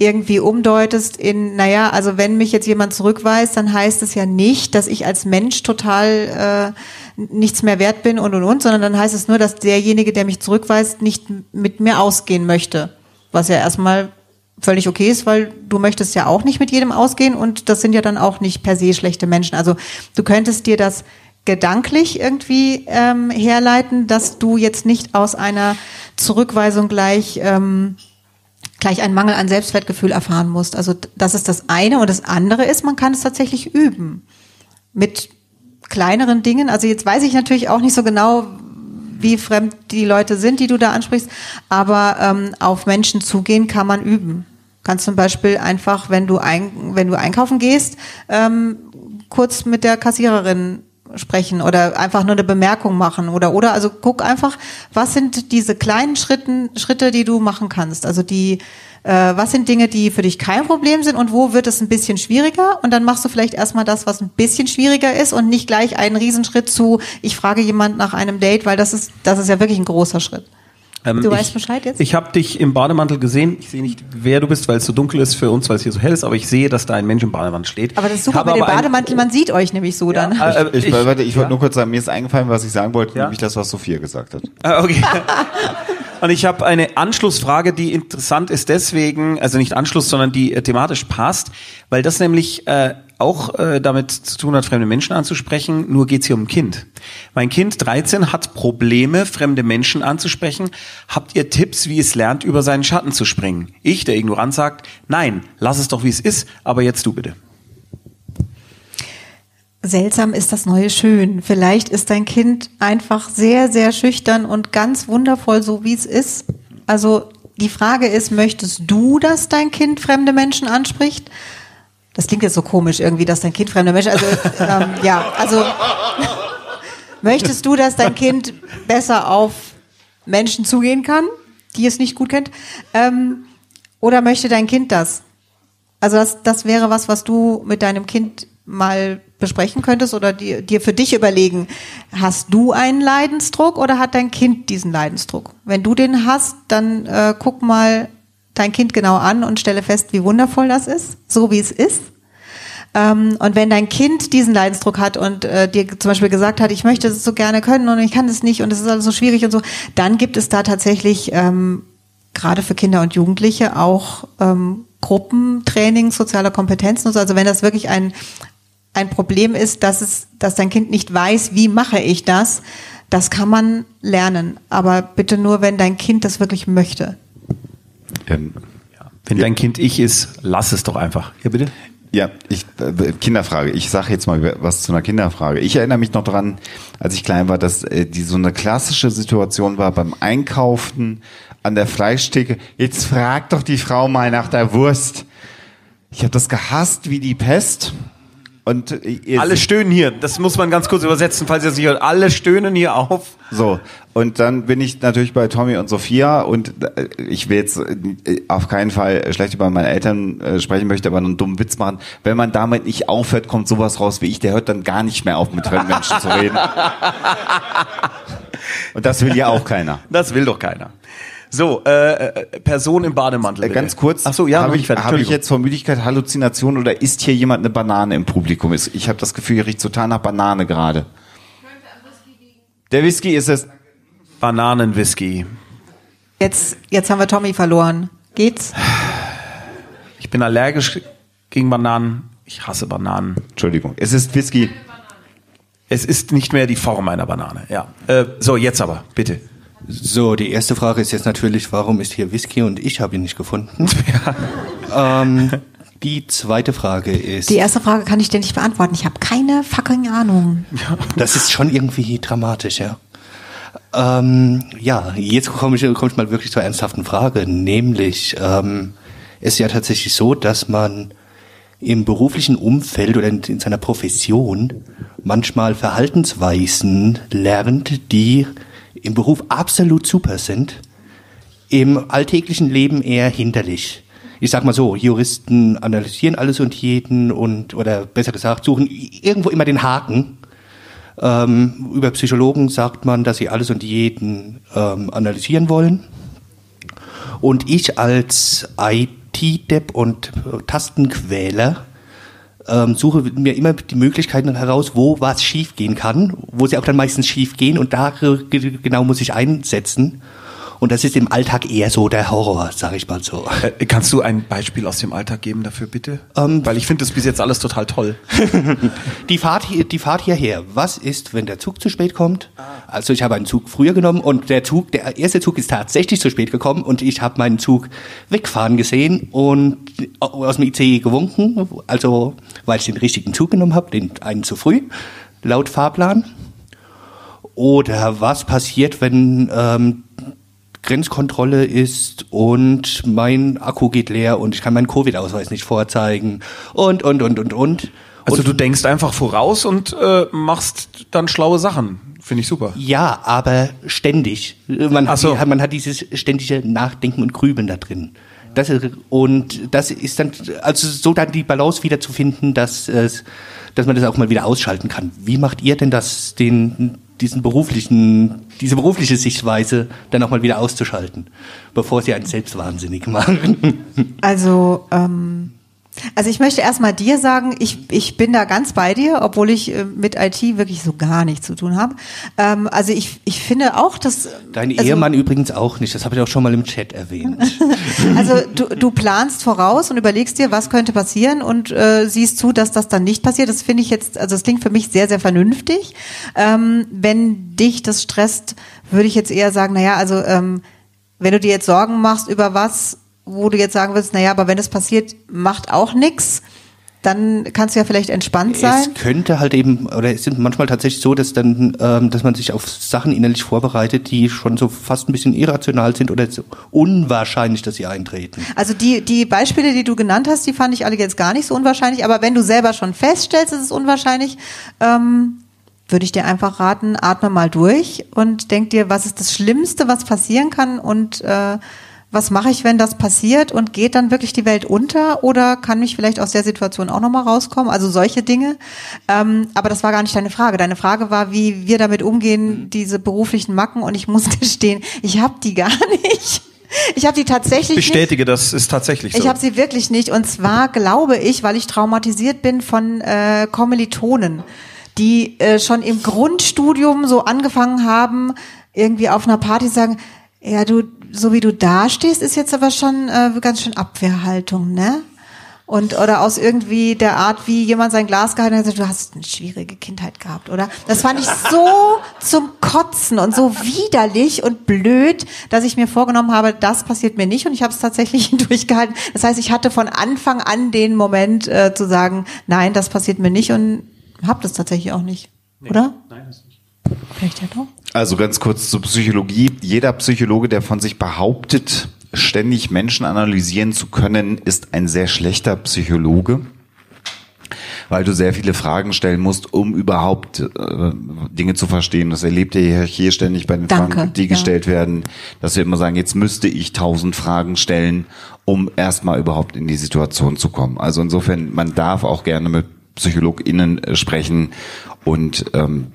irgendwie umdeutest in, naja, also wenn mich jetzt jemand zurückweist, dann heißt es ja nicht, dass ich als Mensch total äh, nichts mehr wert bin und und und, sondern dann heißt es nur, dass derjenige, der mich zurückweist, nicht mit mir ausgehen möchte. Was ja erstmal völlig okay ist, weil du möchtest ja auch nicht mit jedem ausgehen und das sind ja dann auch nicht per se schlechte Menschen. Also du könntest dir das gedanklich irgendwie ähm, herleiten, dass du jetzt nicht aus einer Zurückweisung gleich ähm, gleich einen Mangel an Selbstwertgefühl erfahren musst. Also das ist das eine und das andere ist, man kann es tatsächlich üben mit kleineren Dingen. Also jetzt weiß ich natürlich auch nicht so genau, wie fremd die Leute sind, die du da ansprichst, aber ähm, auf Menschen zugehen kann man üben. Kannst zum Beispiel einfach, wenn du ein, wenn du einkaufen gehst, ähm, kurz mit der Kassiererin sprechen oder einfach nur eine Bemerkung machen oder oder also guck einfach, was sind diese kleinen Schritten Schritte, die du machen kannst. Also die äh, was sind Dinge, die für dich kein Problem sind und wo wird es ein bisschen schwieriger und dann machst du vielleicht erstmal das, was ein bisschen schwieriger ist und nicht gleich einen Riesenschritt zu, ich frage jemand nach einem Date, weil das ist das ist ja wirklich ein großer Schritt. Ähm, Du ich, weißt Bescheid jetzt? Ich habe dich im Bademantel gesehen. Ich sehe nicht, wer du bist, weil es so dunkel ist für uns, weil es hier so hell ist, aber ich sehe, dass da ein Mensch im Bademantel steht. Aber das ist super mit dem aber ein- Bademantel, man sieht euch nämlich so dann. Ja, äh, Ich, ich- warte, ich wollte ja. nur kurz sagen, mir ist eingefallen, was ich sagen wollte, Ja? nämlich das, was Sophia gesagt hat. Ah, okay. Und ich habe eine Anschlussfrage, die interessant ist deswegen, also nicht Anschluss, sondern die äh, thematisch passt, weil das nämlich äh, auch äh, damit zu tun hat, fremde Menschen anzusprechen, nur geht's hier um ein Kind. Mein Kind 13 hat Probleme, fremde Menschen anzusprechen. Habt ihr Tipps, wie es lernt, über seinen Schatten zu springen? Ich, der ignorant sagt, nein, lass es doch wie es ist, aber jetzt du bitte. Seltsam ist das neue Schön. Vielleicht ist dein Kind einfach sehr, sehr schüchtern und ganz wundervoll, so wie es ist. Also die Frage ist, möchtest du, dass dein Kind fremde Menschen anspricht? Das klingt jetzt so komisch irgendwie, dass dein Kind fremde Menschen, also ähm, ja, also möchtest du, dass dein Kind besser auf Menschen zugehen kann, die es nicht gut kennt? Ähm, oder möchte dein Kind das? Also das, das wäre was, was du mit deinem Kind mal besprechen könntest oder dir, dir für dich überlegen. Hast du einen Leidensdruck oder hat dein Kind diesen Leidensdruck? Wenn du den hast, dann äh, guck mal dein Kind genau an und stelle fest, wie wundervoll das ist, so wie es ist. Ähm, und wenn dein Kind diesen Leidensdruck hat und äh, dir zum Beispiel gesagt hat, ich möchte es so gerne können und ich kann es nicht und es ist alles so schwierig und so, dann gibt es da tatsächlich ähm, gerade für Kinder und Jugendliche auch ähm, Gruppentraining sozialer Kompetenzen. Also wenn das wirklich ein ein Problem ist, dass es, dass dein Kind nicht weiß, wie mache ich das, das kann man lernen. Aber bitte nur, wenn dein Kind das wirklich möchte. Ähm, Wenn dein Kind ich ist, lass es doch einfach. Ja, bitte? Ja, ich äh, Kinderfrage. Ich sage jetzt mal was zu einer Kinderfrage. Ich erinnere mich noch dran, als ich klein war, dass äh, die so eine klassische Situation war beim Einkaufen an der Fleischtheke. Jetzt frag doch die Frau mal nach der Wurst. Ich habe das gehasst wie die Pest. Und äh, Alle stöhnen hier. Das muss man ganz kurz übersetzen, falls ihr es nicht hört. Alle stöhnen hier auf. So, und dann bin ich natürlich bei Tommy und Sophia und äh, ich will jetzt äh, auf keinen Fall schlecht über meine Eltern sprechen, möchte aber einen dummen Witz machen. Wenn man damit nicht aufhört, kommt sowas raus wie ich, der hört dann gar nicht mehr auf, mit fremden Menschen zu reden. Und das will ja auch keiner. Das will doch keiner. So, äh, äh, Person im Bademantel. Äh, bitte. Ganz kurz, Ach so, ja, habe ich, hab ich jetzt vor Müdigkeit Halluzination oder isst hier jemand eine Banane im Publikum? Ist- Ich habe das Gefühl, hier riecht total nach Banane gerade. Der Whisky ist es. Bananenwhisky. Jetzt, jetzt haben wir Tommy verloren. Geht's? Ich bin allergisch gegen Bananen. Ich hasse Bananen. Entschuldigung, es ist Whisky. Es ist nicht mehr die Form einer Banane. Ja. Äh, so, jetzt aber, bitte. So, die erste Frage ist jetzt natürlich, warum ist hier Whisky und ich habe ihn nicht gefunden? ähm, Die zweite Frage ist, Die erste Frage kann ich dir nicht beantworten. Ich habe keine fucking Ahnung. das ist schon irgendwie dramatisch, ja. Ähm, ja, jetzt komme ich, komme ich mal wirklich zur ernsthaften Frage, nämlich ähm, es ist ja tatsächlich so, dass man im beruflichen Umfeld oder in, in seiner Profession manchmal Verhaltensweisen lernt, die im Beruf absolut super sind, im alltäglichen Leben eher hinderlich. Ich sag mal so, Juristen analysieren alles und jeden und, oder besser gesagt, suchen irgendwo immer den Haken. Ähm, über Psychologen sagt man, dass sie alles und jeden ähm, analysieren wollen. Und ich als IT-Depp und Tastenquäler ähm, suche mir immer die Möglichkeiten heraus, wo was schiefgehen kann, wo sie auch dann meistens schief gehen und da ge- genau muss ich einsetzen. Und das ist im Alltag eher so der Horror, sage ich mal so. Äh, kannst du ein Beispiel aus dem Alltag geben dafür, bitte? Ähm, Weil ich finde das bis jetzt alles total toll. Die Fahrt, hier, die Fahrt hierher, was ist, wenn der Zug zu spät kommt? Also ich habe einen Zug früher genommen und der Zug, der erste Zug ist tatsächlich zu spät gekommen und ich habe meinen Zug wegfahren gesehen und aus dem ICE gewunken, also weil ich den richtigen Zug genommen habe, den einen zu früh, laut Fahrplan. Oder was passiert, wenn ähm, Grenzkontrolle ist und mein Akku geht leer und ich kann meinen Covid-Ausweis nicht vorzeigen und, und, und, und, und. Also und du denkst einfach voraus und äh, machst dann schlaue Sachen. Finde ich super. Ja, aber ständig. Man, hat, so. man hat dieses ständige Nachdenken und Grübeln da drin. Das ist, und das ist dann, also so dann die Balance wieder zu finden, dass, es, dass man das auch mal wieder ausschalten kann. Wie macht ihr denn das, den, diesen beruflichen, diese berufliche Sichtweise dann auch mal wieder auszuschalten, bevor sie einen selbst wahnsinnig machen? Also, ähm, also ich möchte erstmal dir sagen, ich, ich bin da ganz bei dir, obwohl ich äh, mit IT wirklich so gar nichts zu tun habe. Ähm, also ich, ich finde auch, dass Dein also, Ehemann übrigens auch nicht, das habe ich auch schon mal im Chat erwähnt. Also du, du planst voraus und überlegst dir, was könnte passieren und äh, siehst zu, dass das dann nicht passiert. Das finde ich jetzt, also das klingt für mich sehr, sehr vernünftig. Ähm, wenn dich das stresst, würde ich jetzt eher sagen, naja, also ähm, wenn du dir jetzt Sorgen machst über was, wo du jetzt sagen willst, naja, aber wenn es passiert, macht auch nix, dann kannst du ja vielleicht entspannt sein. Es könnte halt eben, oder es sind manchmal tatsächlich so, dass dann, ähm, dass man sich auf Sachen innerlich vorbereitet, die schon so fast ein bisschen irrational sind oder so unwahrscheinlich, dass sie eintreten. Also die, die Beispiele, die du genannt hast, die fand ich alle jetzt gar nicht so unwahrscheinlich. Aber wenn du selber schon feststellst, es ist unwahrscheinlich, ähm, würde ich dir einfach raten, atme mal durch und denk dir, was ist das Schlimmste, was passieren kann und äh, was mache ich, wenn das passiert und geht dann wirklich die Welt unter oder kann mich vielleicht aus der Situation auch nochmal rauskommen? Also solche Dinge. Ähm, aber das war gar nicht deine Frage. Deine Frage war, wie wir damit umgehen, diese beruflichen Macken und ich muss gestehen, ich habe die gar nicht. Ich habe die tatsächlich nicht. Bestätige, das ist tatsächlich so. Ich habe sie wirklich nicht. Und zwar glaube ich, weil ich traumatisiert bin von äh, Kommilitonen, die äh, schon im Grundstudium so angefangen haben, irgendwie auf einer Party sagen, ja, du, so wie du da stehst, ist jetzt aber schon äh, ganz schön Abwehrhaltung, ne? Und, oder aus irgendwie der Art, wie jemand sein Glas gehalten hat, und gesagt, du hast eine schwierige Kindheit gehabt, oder? Das fand ich so zum Kotzen und so widerlich und blöd, dass ich mir vorgenommen habe, das passiert mir nicht und ich habe es tatsächlich durchgehalten. Das heißt, ich hatte von Anfang an den Moment äh, zu sagen, nein, das passiert mir nicht und habe das tatsächlich auch nicht, oder? Nein, das nicht. Vielleicht ja doch. Also ganz kurz zur Psychologie. Jeder Psychologe, der von sich behauptet, ständig Menschen analysieren zu können, ist ein sehr schlechter Psychologe, weil du sehr viele Fragen stellen musst, um überhaupt äh, Dinge zu verstehen. Das erlebt ihr hier ständig bei den Danke, Fragen, die ja. gestellt werden, dass wir immer sagen, jetzt müsste ich tausend Fragen stellen, um erstmal überhaupt in die Situation zu kommen. Also insofern, man darf auch gerne mit PsychologInnen äh, sprechen und ähm,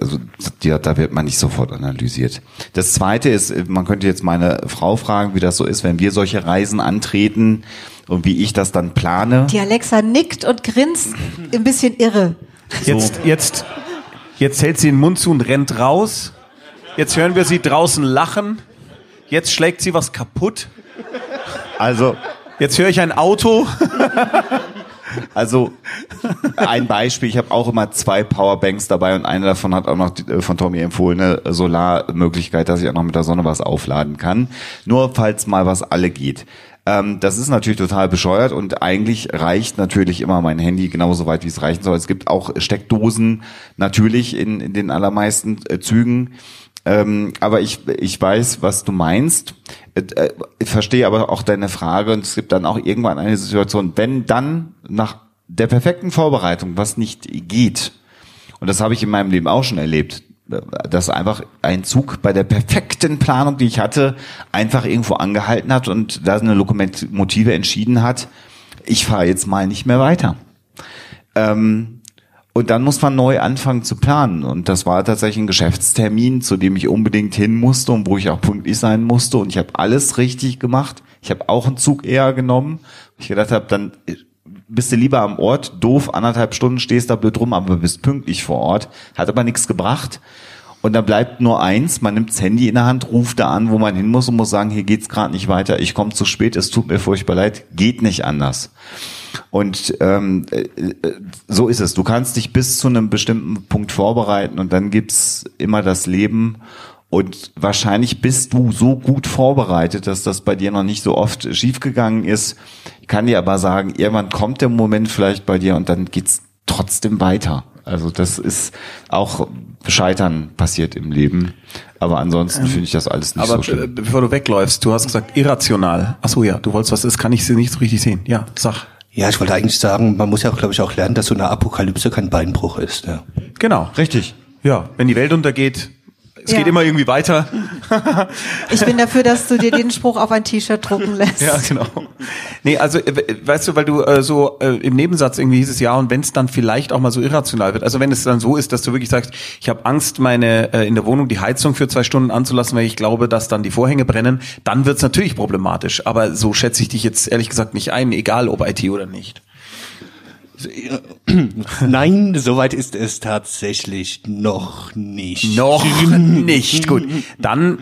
also ja, da wird man nicht sofort analysiert. Das zweite ist, man könnte jetzt meine Frau fragen, wie das so ist, wenn wir solche Reisen antreten und wie ich das dann plane. Die Alexa nickt und grinst ein bisschen irre. Jetzt, jetzt, jetzt hält sie den Mund zu und rennt raus. Jetzt hören wir sie draußen lachen. Jetzt schlägt sie was kaputt. Also, Jetzt höre ich ein Auto. also ein Beispiel, ich habe auch immer zwei Powerbanks dabei und eine davon hat auch noch äh, von Tommy empfohlene Solarmöglichkeit, dass ich auch noch mit der Sonne was aufladen kann. Nur falls mal was alle geht. Ähm, das ist natürlich total bescheuert und eigentlich reicht natürlich immer mein Handy genauso weit, wie es reichen soll. Es gibt auch Steckdosen natürlich in, in den allermeisten äh, Zügen. Ähm, aber ich, ich weiß, was du meinst. Äh, äh, ich verstehe aber auch deine Frage und es gibt dann auch irgendwann eine Situation, wenn dann nach der perfekten Vorbereitung was nicht geht, und das habe ich in meinem Leben auch schon erlebt, dass einfach ein Zug bei der perfekten Planung, die ich hatte, einfach irgendwo angehalten hat und da eine Lokomotive entschieden hat, ich fahre jetzt mal nicht mehr weiter. Ähm, und dann muss man neu anfangen zu planen. Und das war tatsächlich ein Geschäftstermin, zu dem ich unbedingt hin musste und wo ich auch pünktlich sein musste. Und ich habe alles richtig gemacht. Ich habe auch einen Zug eher genommen. Ich gedacht habe, dann bist du lieber am Ort, doof, anderthalb Stunden stehst da blöd rum, aber bist pünktlich vor Ort. Hat aber nichts gebracht. Und da bleibt nur eins, man nimmt das Handy in der Hand, ruft da an, wo man hin muss und muss sagen, hier geht's gerade nicht weiter, ich komme zu spät, es tut mir furchtbar leid, geht nicht anders. Und ähm, äh, so ist es. Du kannst dich bis zu einem bestimmten Punkt vorbereiten und dann gibt's immer das Leben und wahrscheinlich bist du so gut vorbereitet, dass das bei dir noch nicht so oft schiefgegangen ist. Ich kann dir aber sagen, irgendwann kommt der Moment vielleicht bei dir und dann geht's trotzdem weiter. Also das ist auch Scheitern passiert im Leben. Aber ansonsten ähm, finde ich das alles nicht aber so schlimm. Aber bevor du wegläufst, du hast gesagt irrational. Ach so, ja, du wolltest was, das kann ich nicht so richtig sehen. Ja, sag. Ja, ich wollte eigentlich sagen, man muss ja, glaube ich, auch lernen, dass so eine Apokalypse kein Beinbruch ist. Ja. Genau. Richtig. Ja, wenn die Welt untergeht, es ja. geht immer irgendwie weiter. ich bin dafür, dass du dir den Spruch auf ein T-Shirt drucken lässt. Ja, genau. Nee, also weißt du, weil du äh, so äh, im Nebensatz irgendwie hieß es ja und wenn es dann vielleicht auch mal so irrational wird. Also wenn es dann so ist, dass du wirklich sagst, ich habe Angst, meine äh, in der Wohnung die Heizung für zwei Stunden anzulassen, weil ich glaube, dass dann die Vorhänge brennen, dann wird es natürlich problematisch. Aber so schätze ich dich jetzt ehrlich gesagt nicht ein, egal ob IT oder nicht. Nein, soweit ist es tatsächlich noch nicht. Noch nicht. Gut. Dann,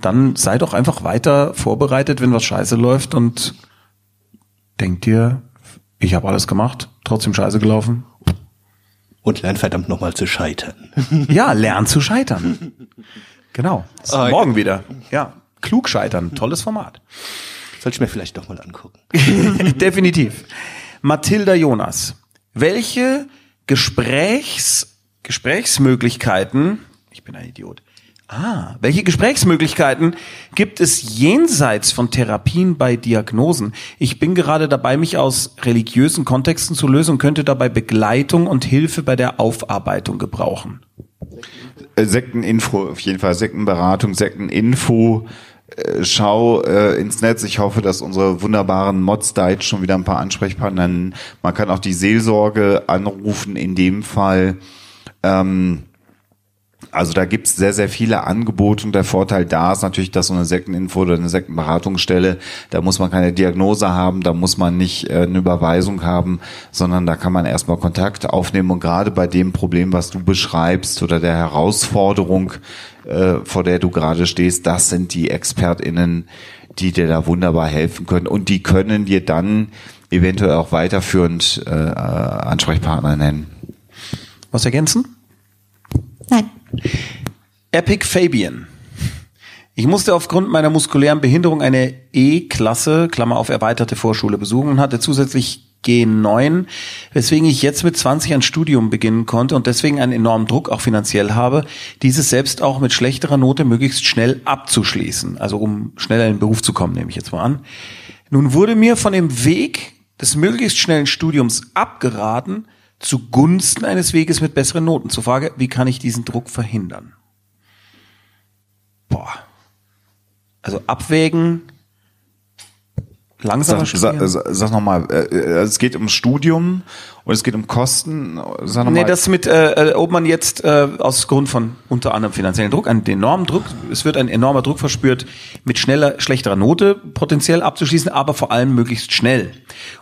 dann sei doch einfach weiter vorbereitet, wenn was scheiße läuft und denkt dir, ich habe alles gemacht, trotzdem scheiße gelaufen. Und lern verdammt nochmal zu scheitern. Ja, lern zu scheitern. Genau. Oh, morgen wieder. Ja. Klug scheitern. Tolles Format. Soll ich mir vielleicht doch mal angucken. Definitiv. Mathilda Jonas. Welche Gesprächs, Gesprächsmöglichkeiten, ich bin ein Idiot, Ah, welche Gesprächsmöglichkeiten gibt es jenseits von Therapien bei Diagnosen? Ich bin gerade dabei, mich aus religiösen Kontexten zu lösen und könnte dabei Begleitung und Hilfe bei der Aufarbeitung gebrauchen. Sekteninfo, auf jeden Fall Sektenberatung, Sekteninfo, äh, schau äh, ins Netz. Ich hoffe, dass unsere wunderbaren Mods jetzt schon wieder ein paar Ansprechpartner nennen. Man kann auch die Seelsorge anrufen in dem Fall. Ähm, also da gibt's sehr, sehr viele Angebote und der Vorteil da ist natürlich, dass so eine Sekteninfo oder eine Sektenberatungsstelle, da muss man keine Diagnose haben, da muss man nicht äh, eine Überweisung haben, sondern da kann man erstmal Kontakt aufnehmen und gerade bei dem Problem, was du beschreibst oder der Herausforderung, äh, vor der du gerade stehst, das sind die ExpertInnen, die dir da wunderbar helfen können und die können dir dann eventuell auch weiterführend äh, Ansprechpartner nennen. Was ergänzen? Nein. Epic Fabian. Ich musste aufgrund meiner muskulären Behinderung eine E-Klasse, Klammer auf erweiterte Vorschule besuchen und hatte zusätzlich G9, weswegen ich jetzt mit 20 ein Studium beginnen konnte und deswegen einen enormen Druck auch finanziell habe, dieses selbst auch mit schlechterer Note möglichst schnell abzuschließen. Also um schneller in den Beruf zu kommen, nehme ich jetzt mal an. Nun wurde mir von dem Weg des möglichst schnellen Studiums abgeraten, zugunsten eines Weges mit besseren Noten. Zur Frage, wie kann ich diesen Druck verhindern? Boah. Also abwägen, langsamer sag, sag, sag nochmal, äh, äh, es geht ums Studium und es geht um Kosten. Sag noch nee, mal. das mit, äh, ob man jetzt äh, aus Grund von unter anderem finanziellen Druck, einen enormen Druck, es wird ein enormer Druck verspürt, mit schneller, schlechterer Note potenziell abzuschließen, aber vor allem möglichst schnell.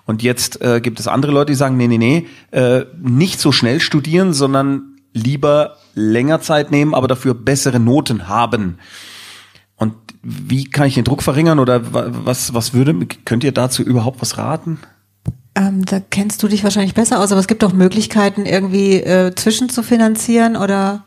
Und jetzt äh, gibt es andere Leute, die sagen, nee, nee, nee, äh, nicht so schnell studieren, sondern lieber länger Zeit nehmen, aber dafür bessere Noten haben. Wie kann ich den Druck verringern oder was, was würde, könnt ihr dazu überhaupt was raten? Ähm, da kennst du dich wahrscheinlich besser aus, aber es gibt doch Möglichkeiten, irgendwie äh, zwischen zu finanzieren oder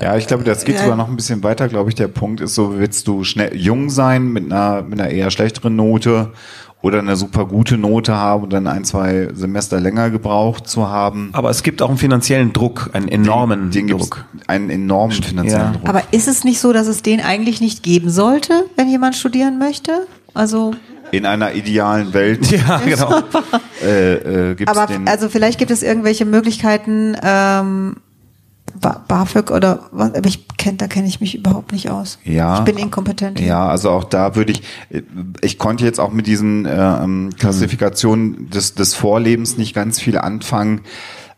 Ja, ich glaube, das geht Äh, sogar noch ein bisschen weiter, glaube ich. Der Punkt ist so, willst du schnell jung sein mit einer, mit einer eher schlechteren Note oder eine super gute Note haben und dann ein, zwei Semester länger gebraucht zu haben? Aber es gibt auch einen finanziellen Druck, einen enormen den gibt's Druck. einen enormen finanziellen Ja. Druck. Aber ist es nicht so, dass es den eigentlich nicht geben sollte, wenn jemand studieren möchte? Also, In einer idealen Welt Ja, genau. äh, äh, gibt es aber den. also vielleicht gibt es irgendwelche Möglichkeiten, ähm, BAföG oder was, aber ich kenn, da kenne ich mich überhaupt nicht aus. Ja. Ich bin inkompetent. Ja, also auch da würde ich, ich konnte jetzt auch mit diesen ähm, Klassifikationen des, des Vorlebens nicht ganz viel anfangen.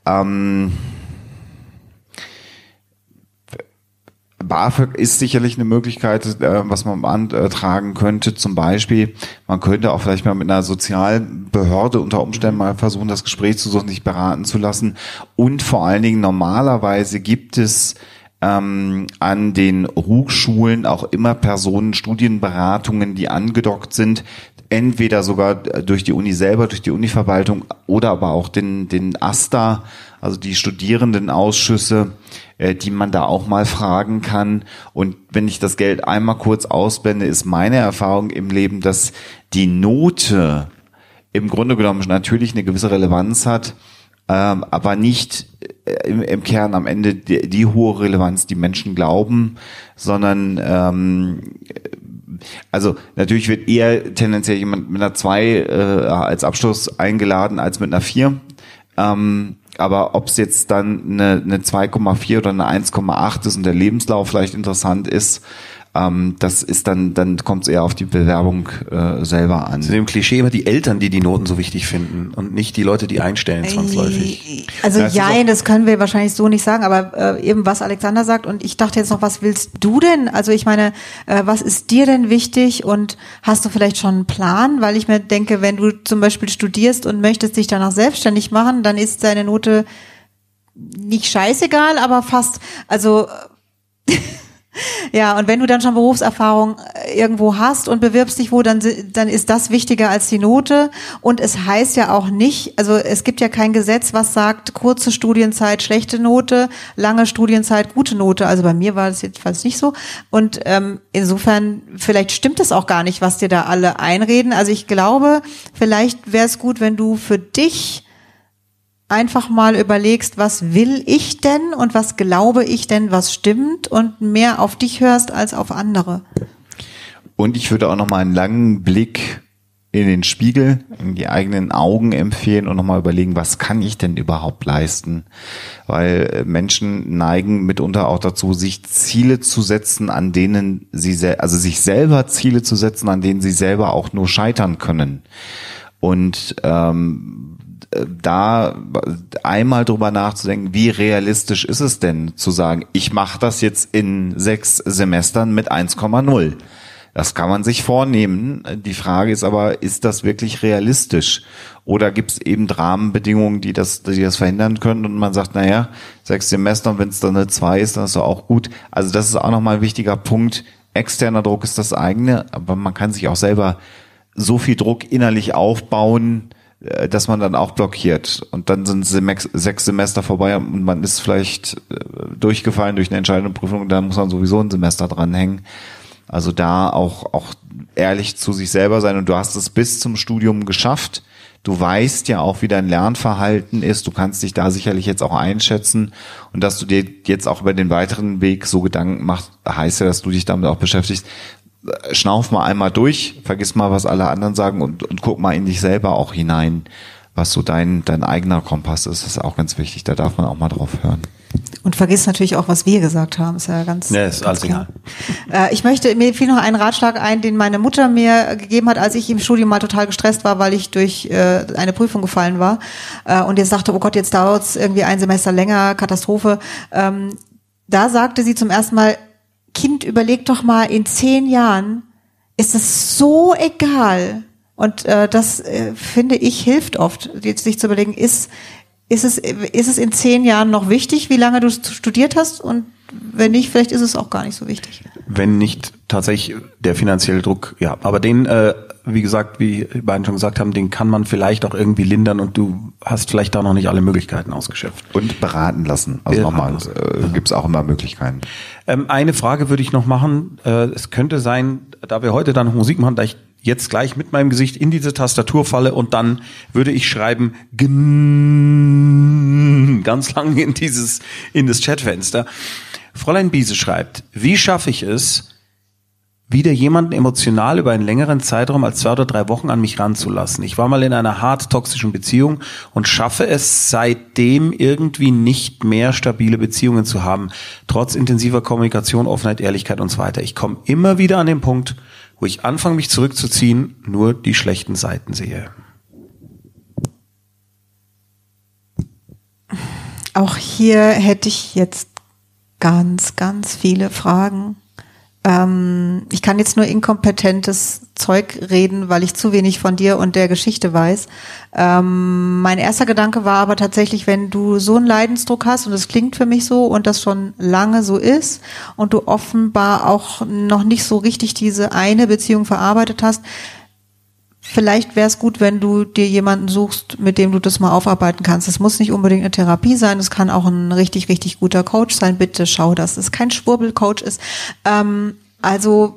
Ähm, BAföG ist sicherlich eine Möglichkeit, äh, was man beantragen könnte. Zum Beispiel, man könnte auch vielleicht mal mit einer Sozialbehörde unter Umständen mal versuchen, das Gespräch zu suchen, sich beraten zu lassen. Und vor allen Dingen normalerweise gibt es ähm, an den Hochschulen auch immer Personen, Studienberatungen, die angedockt sind, entweder sogar durch die Uni selber, durch die Univerwaltung oder aber auch den, den AStA, also die Studierendenausschüsse, äh, die man da auch mal fragen kann. Und wenn ich das Geld einmal kurz ausblende, ist meine Erfahrung im Leben, dass die Note im Grunde genommen natürlich eine gewisse Relevanz hat, ähm, aber nicht äh, im, im Kern am Ende die, die hohe Relevanz, die Menschen glauben, sondern ähm, also natürlich wird eher tendenziell jemand mit einer 2 äh, als Abschluss eingeladen als mit einer 4. Ähm, aber ob es jetzt dann eine, eine 2,4 oder eine 1,8 ist und der Lebenslauf vielleicht interessant ist, ähm, das ist dann, dann kommt es eher auf die Bewerbung äh, selber an. Zu dem Klischee immer die Eltern, die die Noten so wichtig finden und nicht die Leute, die einstellen zwangsläufig. Also ja, auch- das können wir wahrscheinlich so nicht sagen, aber äh, eben was Alexander sagt und ich dachte jetzt noch, was willst du denn? Also ich meine, äh, was ist dir denn wichtig und hast du vielleicht schon einen Plan? Weil ich mir denke, wenn du zum Beispiel studierst und möchtest dich danach selbstständig machen, dann ist deine Note nicht scheißegal, aber fast, also ja, und wenn du dann schon Berufserfahrung äh, irgendwo hast und bewirbst dich wo, dann, dann ist das wichtiger als die Note. Und es heißt ja auch nicht, also es gibt ja kein Gesetz, was sagt, kurze Studienzeit schlechte Note, lange Studienzeit gute Note. Also bei mir war das jedenfalls nicht so. Und ähm, insofern, vielleicht stimmt es auch gar nicht, was dir da alle einreden. Also ich glaube, vielleicht wäre es gut, wenn du für dich einfach mal überlegst, was will ich denn und was glaube ich denn, was stimmt und mehr auf dich hörst als auf andere. Und ich würde auch noch mal einen langen Blick in den Spiegel, in die eigenen Augen empfehlen und nochmal überlegen, was kann ich denn überhaupt leisten? Weil äh, Menschen neigen mitunter auch dazu, sich Ziele zu setzen, an denen sie, also sich selber Ziele zu setzen, an denen sie selber auch nur scheitern können. Und ähm, äh, da einmal drüber nachzudenken, wie realistisch ist es denn zu sagen, ich mache das jetzt in sechs Semestern mit 1,0. Das kann man sich vornehmen. Die Frage ist aber, ist das wirklich realistisch? Oder gibt es eben Rahmenbedingungen, die das, die das verhindern können und man sagt, naja, sechs Semester und wenn es dann eine zwei ist, dann ist es auch gut. Also das ist auch nochmal ein wichtiger Punkt. Externer Druck ist das eigene, aber man kann sich auch selber so viel Druck innerlich aufbauen, äh, dass man dann auch blockiert. Und dann sind sechs Semester vorbei und man ist vielleicht äh, durchgefallen durch eine entscheidende Prüfung, dann muss man sowieso ein Semester dranhängen. Also da auch, auch ehrlich zu sich selber sein und du hast es bis zum Studium geschafft. Du weißt ja auch, wie dein Lernverhalten ist. Du kannst dich da sicherlich jetzt auch einschätzen. Und dass du dir jetzt auch über den weiteren Weg so Gedanken machst, heißt ja, dass du dich damit auch beschäftigst. Schnauf mal einmal durch, vergiss mal, was alle anderen sagen und, und guck mal in dich selber auch hinein, was so dein, dein eigener Kompass ist. Das ist auch ganz wichtig. Da darf man auch mal drauf hören. Und vergiss natürlich auch, was wir gesagt haben. Ist ja ganz, Ja, ist ganz alles klar. Äh, ich möchte, mir fiel noch ein Ratschlag ein, den meine Mutter mir gegeben hat, als ich im Studium mal total gestresst war, weil ich durch äh, eine Prüfung gefallen war. Äh, und jetzt dachte, oh Gott, jetzt dauert es irgendwie ein Semester länger, Katastrophe. Ähm, da sagte sie zum ersten Mal, Kind, überleg doch mal, in zehn Jahren ist es so egal. Und äh, das äh, finde ich hilft oft, sich zu überlegen, ist ist es ist es in zehn Jahren noch wichtig, wie lange du studiert hast und wenn nicht, vielleicht ist es auch gar nicht so wichtig. Wenn nicht tatsächlich der finanzielle Druck, ja. Aber den äh, wie gesagt, wie die beiden schon gesagt haben, den kann man vielleicht auch irgendwie lindern und du hast vielleicht da noch nicht alle Möglichkeiten ausgeschöpft. Und beraten lassen. Also nochmal, äh, gibt's auch immer Möglichkeiten. Ähm, eine Frage würde ich noch machen. Äh, es könnte sein, da wir heute dann Musik machen, da ich jetzt gleich mit meinem Gesicht in diese Tastatur falle und dann würde ich schreiben ganz lang in dieses in das Chatfenster. Fräulein Biese schreibt: Wie schaffe ich es, wieder jemanden emotional über einen längeren Zeitraum als zwei oder drei Wochen an mich ranzulassen? Ich war mal in einer hart toxischen Beziehung und schaffe es seitdem irgendwie nicht mehr stabile Beziehungen zu haben, trotz intensiver Kommunikation, Offenheit, Ehrlichkeit und so weiter. Ich komme immer wieder an den Punkt, wo ich anfange, mich zurückzuziehen, nur die schlechten Seiten sehe. Auch hier hätte ich jetzt ganz, ganz viele Fragen. Ähm, ich kann jetzt nur inkompetentes Zeug reden, weil ich zu wenig von dir und der Geschichte weiß. Ähm, mein erster Gedanke war aber tatsächlich, wenn du so einen Leidensdruck hast und es klingt für mich so und das schon lange so ist und du offenbar auch noch nicht so richtig diese eine Beziehung verarbeitet hast, Vielleicht wäre es gut, wenn du dir jemanden suchst, mit dem du das mal aufarbeiten kannst. Es muss nicht unbedingt eine Therapie sein, es kann auch ein richtig, richtig guter Coach sein. Bitte schau, dass es kein Schwurbelcoach ist. Ähm, also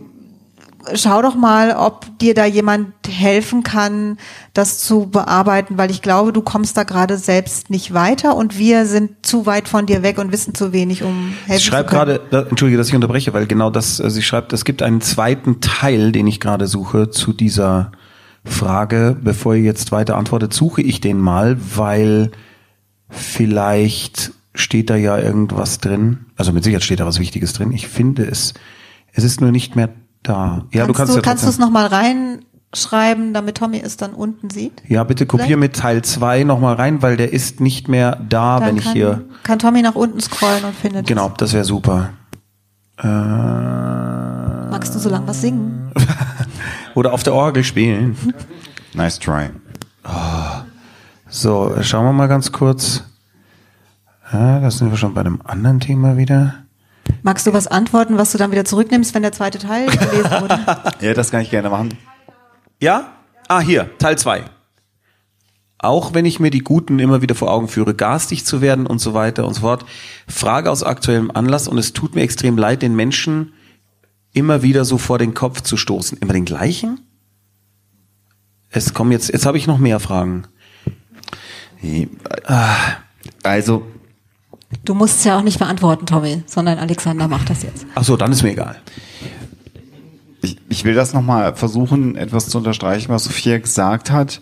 schau doch mal, ob dir da jemand helfen kann, das zu bearbeiten, weil ich glaube, du kommst da gerade selbst nicht weiter und wir sind zu weit von dir weg und wissen zu wenig, um helfen Sie schreibt zu können. gerade, entschuldige, dass ich unterbreche, weil genau das, äh, sie schreibt, es gibt einen zweiten Teil, den ich gerade suche zu dieser Frage. Bevor ihr jetzt weiter antwortet, suche ich den mal, weil vielleicht steht da ja irgendwas drin. Also mit Sicherheit steht da was Wichtiges drin. Ich finde es, es ist nur nicht mehr da. Ja, du kannst du, ja kannst du es nochmal reinschreiben, damit Tommy es dann unten sieht? Ja, bitte kopier Vielleicht? mit Teil 2 nochmal rein, weil der ist nicht mehr da, Dann wenn ich kann, hier. kann Tommy nach unten scrollen und findet Genau, das wäre super. Äh, es. Magst du so lang was singen? oder auf der Orgel spielen. Nice try. So, schauen wir mal ganz kurz. Ja, da sind wir schon bei einem anderen Thema wieder. Magst du was antworten, was du dann wieder zurücknimmst, wenn der zweite Teil gelesen wurde? Ja, das kann ich gerne machen. Ja? Ah, hier, Teil 2. Auch wenn ich mir die Guten immer wieder vor Augen führe, garstig zu werden und so weiter und so fort. Frage aus aktuellem Anlass und es tut mir extrem leid, den Menschen immer wieder so vor den Kopf zu stoßen. Immer den gleichen? Es kommen jetzt, jetzt habe ich noch mehr Fragen. Also, Du musst es ja auch nicht beantworten, Tommy, sondern Alexander macht das jetzt. Ach so, dann ist mir egal. ich, ich will das nochmal versuchen, etwas zu unterstreichen, was Sophia gesagt hat.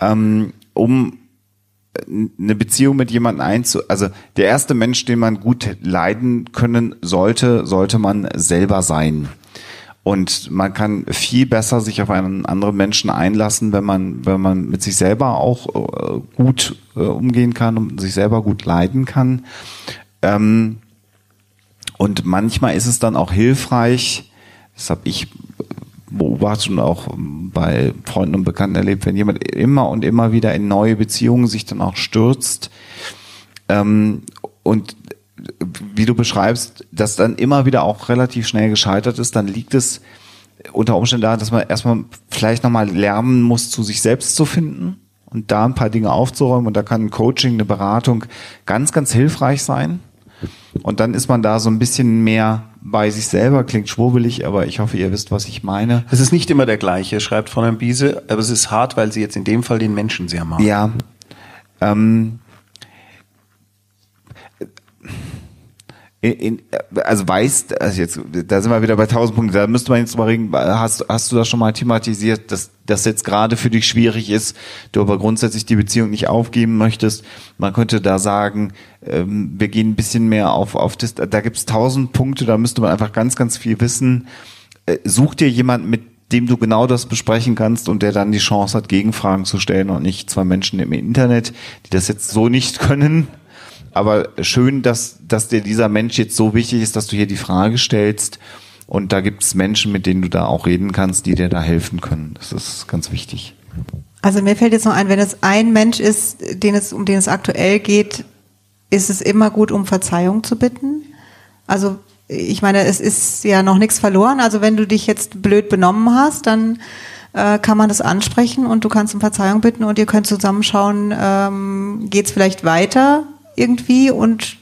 Ähm, um eine Beziehung mit jemandem einzu, also der erste Mensch, den man gut leiden können sollte, sollte man selber sein. Und man kann viel besser sich auf einen anderen Menschen einlassen, wenn man, wenn man mit sich selber auch äh, gut äh, umgehen kann und sich selber gut leiden kann. Ähm, und manchmal ist es dann auch hilfreich, das habe ich beobachtet und auch bei Freunden und Bekannten erlebt, wenn jemand immer und immer wieder in neue Beziehungen sich dann auch stürzt ähm, und wie du beschreibst, das dann immer wieder auch relativ schnell gescheitert ist, dann liegt es unter Umständen daran, dass man erstmal vielleicht nochmal lernen muss, zu sich selbst zu finden und da ein paar Dinge aufzuräumen und da kann ein Coaching, eine Beratung ganz, ganz hilfreich sein. Und dann ist man da so ein bisschen mehr bei sich selber, klingt schwurbelig, aber ich hoffe, ihr wisst, was ich meine. Es ist nicht immer der gleiche, schreibt Fräulein Biese, aber es ist hart, weil sie jetzt in dem Fall den Menschen sehr mag. Ja. Ähm, in, in, also weißt, also jetzt, da sind wir wieder bei 1000 Punkten, da müsste man jetzt mal reden, hast, hast du das schon mal thematisiert, dass das jetzt gerade für dich schwierig ist, du aber grundsätzlich die Beziehung nicht aufgeben möchtest. Man könnte da sagen, ähm, wir gehen ein bisschen mehr auf, auf das, da gibt es 1000 Punkte, da müsste man einfach ganz, ganz viel wissen. Äh, such dir jemanden, mit dem du genau das besprechen kannst und der dann die Chance hat, Gegenfragen zu stellen und nicht zwei Menschen im Internet, die das jetzt so nicht können. Aber schön, dass, dass dir dieser Mensch jetzt so wichtig ist, dass du hier die Frage stellst. Und da gibt es Menschen, mit denen du da auch reden kannst, die dir da helfen können. Das ist ganz wichtig. Also mir fällt jetzt noch ein, wenn es ein Mensch ist, den es, um den es aktuell geht, ist es immer gut, um Verzeihung zu bitten. Also ich meine, es ist ja noch nichts verloren. Also wenn du dich jetzt blöd benommen hast, dann äh, kann man das ansprechen und du kannst um Verzeihung bitten und ihr könnt zusammenschauen, ähm, geht es vielleicht weiter irgendwie und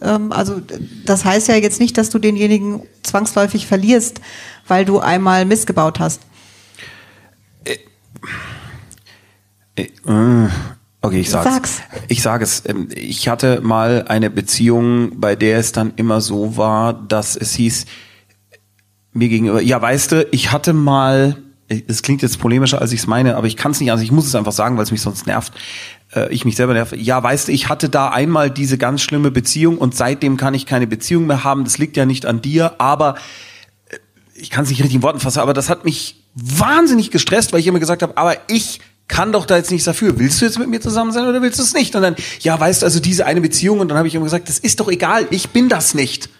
ähm, also das heißt ja jetzt nicht, dass du denjenigen zwangsläufig verlierst, weil du einmal missgebaut hast. Äh, Okay, ich sag's. Sag's. Ich sage es. Ähm, Ich hatte mal eine Beziehung, bei der es dann immer so war, dass es hieß, mir gegenüber, ja, weißt du, ich hatte mal, es klingt jetzt polemischer, als ich es meine, aber ich kann es nicht, also ich muss es einfach sagen, weil es mich sonst nervt. Äh, Ich mich selber nerve. Ja, weißt du, ich hatte da einmal diese ganz schlimme Beziehung und seitdem kann ich keine Beziehung mehr haben. Das liegt ja nicht an dir, aber äh, ich kann es nicht richtig in Worten fassen, aber das hat mich wahnsinnig gestresst, weil ich immer gesagt habe, aber ich kann doch da jetzt nichts dafür. Willst du jetzt mit mir zusammen sein oder willst du es nicht? Und dann, ja, weißt du, also diese eine Beziehung und dann habe ich immer gesagt, das ist doch egal, ich bin das nicht.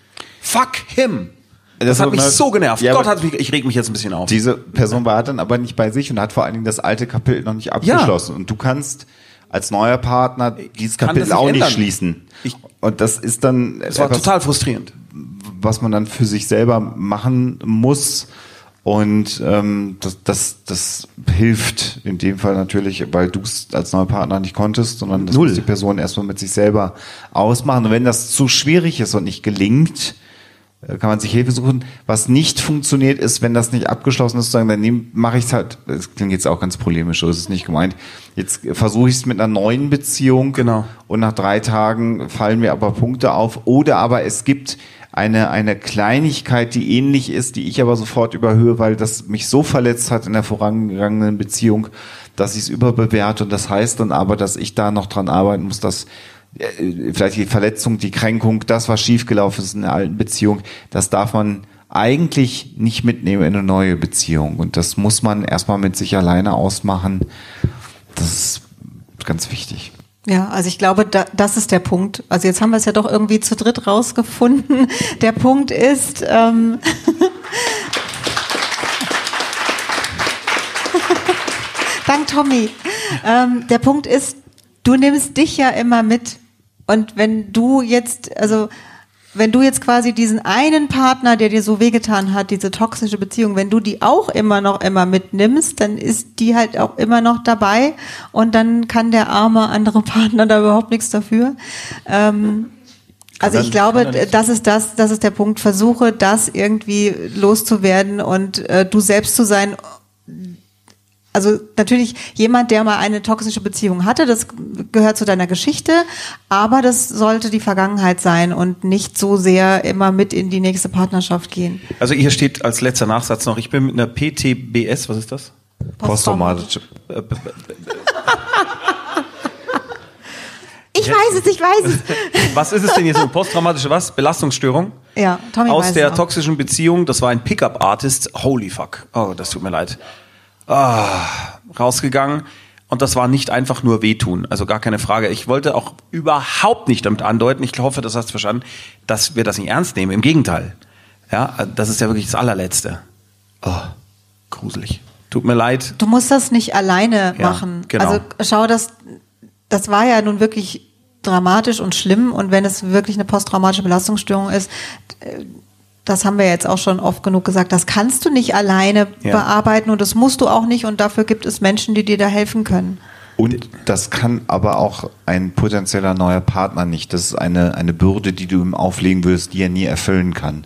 Fuck him. Das, Das hat mich mal- so genervt. Ja, Gott hat mich, ich reg mich jetzt ein bisschen auf. Diese Person war dann aber nicht bei sich und hat vor allen Dingen das alte Kapitel noch nicht abgeschlossen. Und du kannst als neuer Partner dieses Kapitel nicht auch nicht ändern. schließen. Ich- und das ist dann das war etwas, total frustrierend. was man dann für sich selber machen muss. Und ähm, das, das, das hilft in dem Fall natürlich, weil du es als neuer Partner nicht konntest, sondern das Null. muss die Person erstmal mit sich selber ausmachen. Und wenn das zu schwierig ist und nicht gelingt, kann man sich Hilfe suchen. Was nicht funktioniert, ist, wenn das nicht abgeschlossen ist, sagen, dann mache ich es halt, das klingt jetzt auch ganz polemisch, so ist es nicht gemeint. Jetzt versuche ich es mit einer neuen Beziehung Genau. und nach drei Tagen fallen mir aber Punkte auf. Oder aber es gibt eine, eine Kleinigkeit, die ähnlich ist, die ich aber sofort überhöhe, weil das mich so verletzt hat in der vorangegangenen Beziehung, dass ich es überbewerte. Und das heißt dann aber, dass ich da noch dran arbeiten muss, dass äh, vielleicht die Verletzung, die Kränkung, das, was schiefgelaufen ist in der alten Beziehung, das darf man eigentlich nicht mitnehmen in eine neue Beziehung. Und das muss man erstmal mit sich alleine ausmachen. Das ist ganz wichtig. Ja, also ich glaube, da, das ist der Punkt. Also jetzt haben wir es ja doch irgendwie zu dritt rausgefunden. Der Punkt ist, ähm, Dank Tommy. Ähm, der Punkt ist, du nimmst dich ja immer mit. Und wenn du jetzt, also wenn du jetzt quasi diesen einen Partner, der dir so wehgetan hat, diese toxische Beziehung, wenn du die auch immer noch immer mitnimmst, dann ist die halt auch immer noch dabei und dann kann der arme andere Partner da überhaupt nichts dafür. Ähm, also ich glaube, das ist das, das ist der Punkt. Versuche das irgendwie loszuwerden und äh, du selbst zu sein. Also natürlich jemand, der mal eine toxische Beziehung hatte, das gehört zu deiner Geschichte, aber das sollte die Vergangenheit sein und nicht so sehr immer mit in die nächste Partnerschaft gehen. Also hier steht als letzter Nachsatz noch, ich bin mit einer PTBS, was ist das? Posttraumatische. Ich weiß es, ich weiß es. Was ist es denn jetzt? Eine posttraumatische was? Belastungsstörung? Ja, Tommy weiß Aus es der auch. toxischen Beziehung, das war ein Pickup-Artist, holy fuck. Oh, das tut mir leid. Ah, rausgegangen. Und das war nicht einfach nur wehtun, also gar keine Frage. Ich wollte auch überhaupt nicht damit andeuten, ich hoffe, das hast du verstanden, dass wir das nicht ernst nehmen. Im Gegenteil. Ja, das ist ja wirklich das allerletzte. Oh, gruselig. Tut mir leid. Du musst das nicht alleine Ja, machen. genau. Also schau, das, das war ja nun wirklich dramatisch und schlimm und wenn es wirklich eine posttraumatische Belastungsstörung ist, äh, das haben wir jetzt auch schon oft genug gesagt, das kannst du nicht alleine Ja. bearbeiten und das musst du auch nicht und dafür gibt es Menschen, die dir da helfen können. Und das kann aber auch ein potenzieller neuer Partner nicht. Das ist eine, eine Bürde, die du ihm auflegen würdest, die er nie erfüllen kann.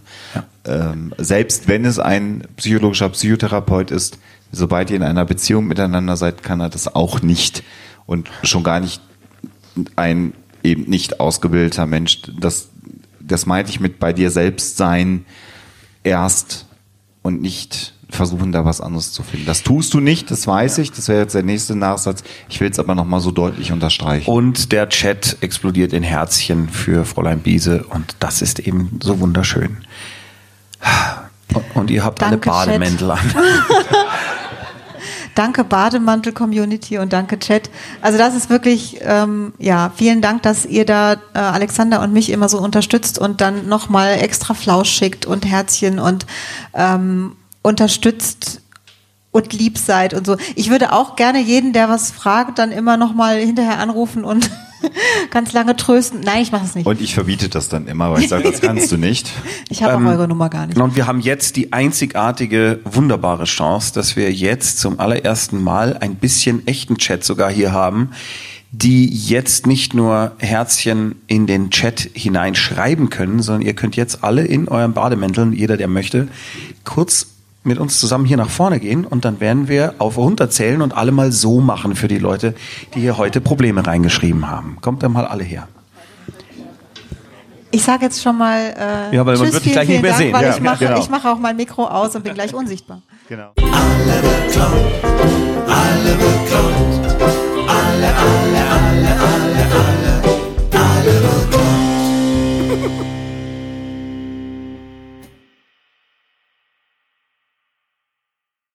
Ähm, selbst wenn es ein psychologischer Psychotherapeut ist, sobald ihr in einer Beziehung miteinander seid, kann er das auch nicht. Und schon gar nicht ein eben nicht ausgebildeter Mensch. Das, das meinte ich mit bei dir selbst sein erst und nicht versuchen, da was anderes zu finden. Das tust du nicht, das weiß ich. Das wäre jetzt der nächste Nachsatz. Ich will es aber nochmal so deutlich unterstreichen. Und der Chat explodiert in Herzchen für Fräulein Biese und das ist eben so wunderschön. Und, und ihr habt Danke, alle Chat. Bademäntel an. Danke Bademantel-Community und danke Chat. Also das ist wirklich, ähm, ja, vielen Dank, dass ihr da äh, Alexander und mich immer so unterstützt und dann nochmal extra Flausch schickt und Herzchen und ähm, unterstützt und lieb seid und so. Ich würde auch gerne jeden, der was fragt, dann immer nochmal hinterher anrufen und ganz lange trösten. Nein, ich mache es nicht. Und ich verbiete das dann immer, weil ich sage, das kannst du nicht. Ich habe Ähm, auch eure Nummer gar nicht. Und wir haben jetzt die einzigartige, wunderbare Chance, dass wir jetzt zum allerersten Mal ein bisschen echten Chat sogar hier haben, die jetzt nicht nur Herzchen in den Chat hineinschreiben können, sondern ihr könnt jetzt alle in euren Bademänteln, jeder der möchte, kurz mit uns zusammen hier nach vorne gehen und dann werden wir auf runterzählen und alle mal so machen für die Leute, die hier heute Probleme reingeschrieben haben. Kommt dann mal alle her. Ich sage jetzt schon mal, äh, ja, weil tschüss, man wird dich gleich nicht mehr Dank, sehen. Weil ja, ich mache genau. mach auch mein Mikro aus und bin gleich unsichtbar. Genau. Alle beklaut, alle beklaut, alle, alle, alle, alle.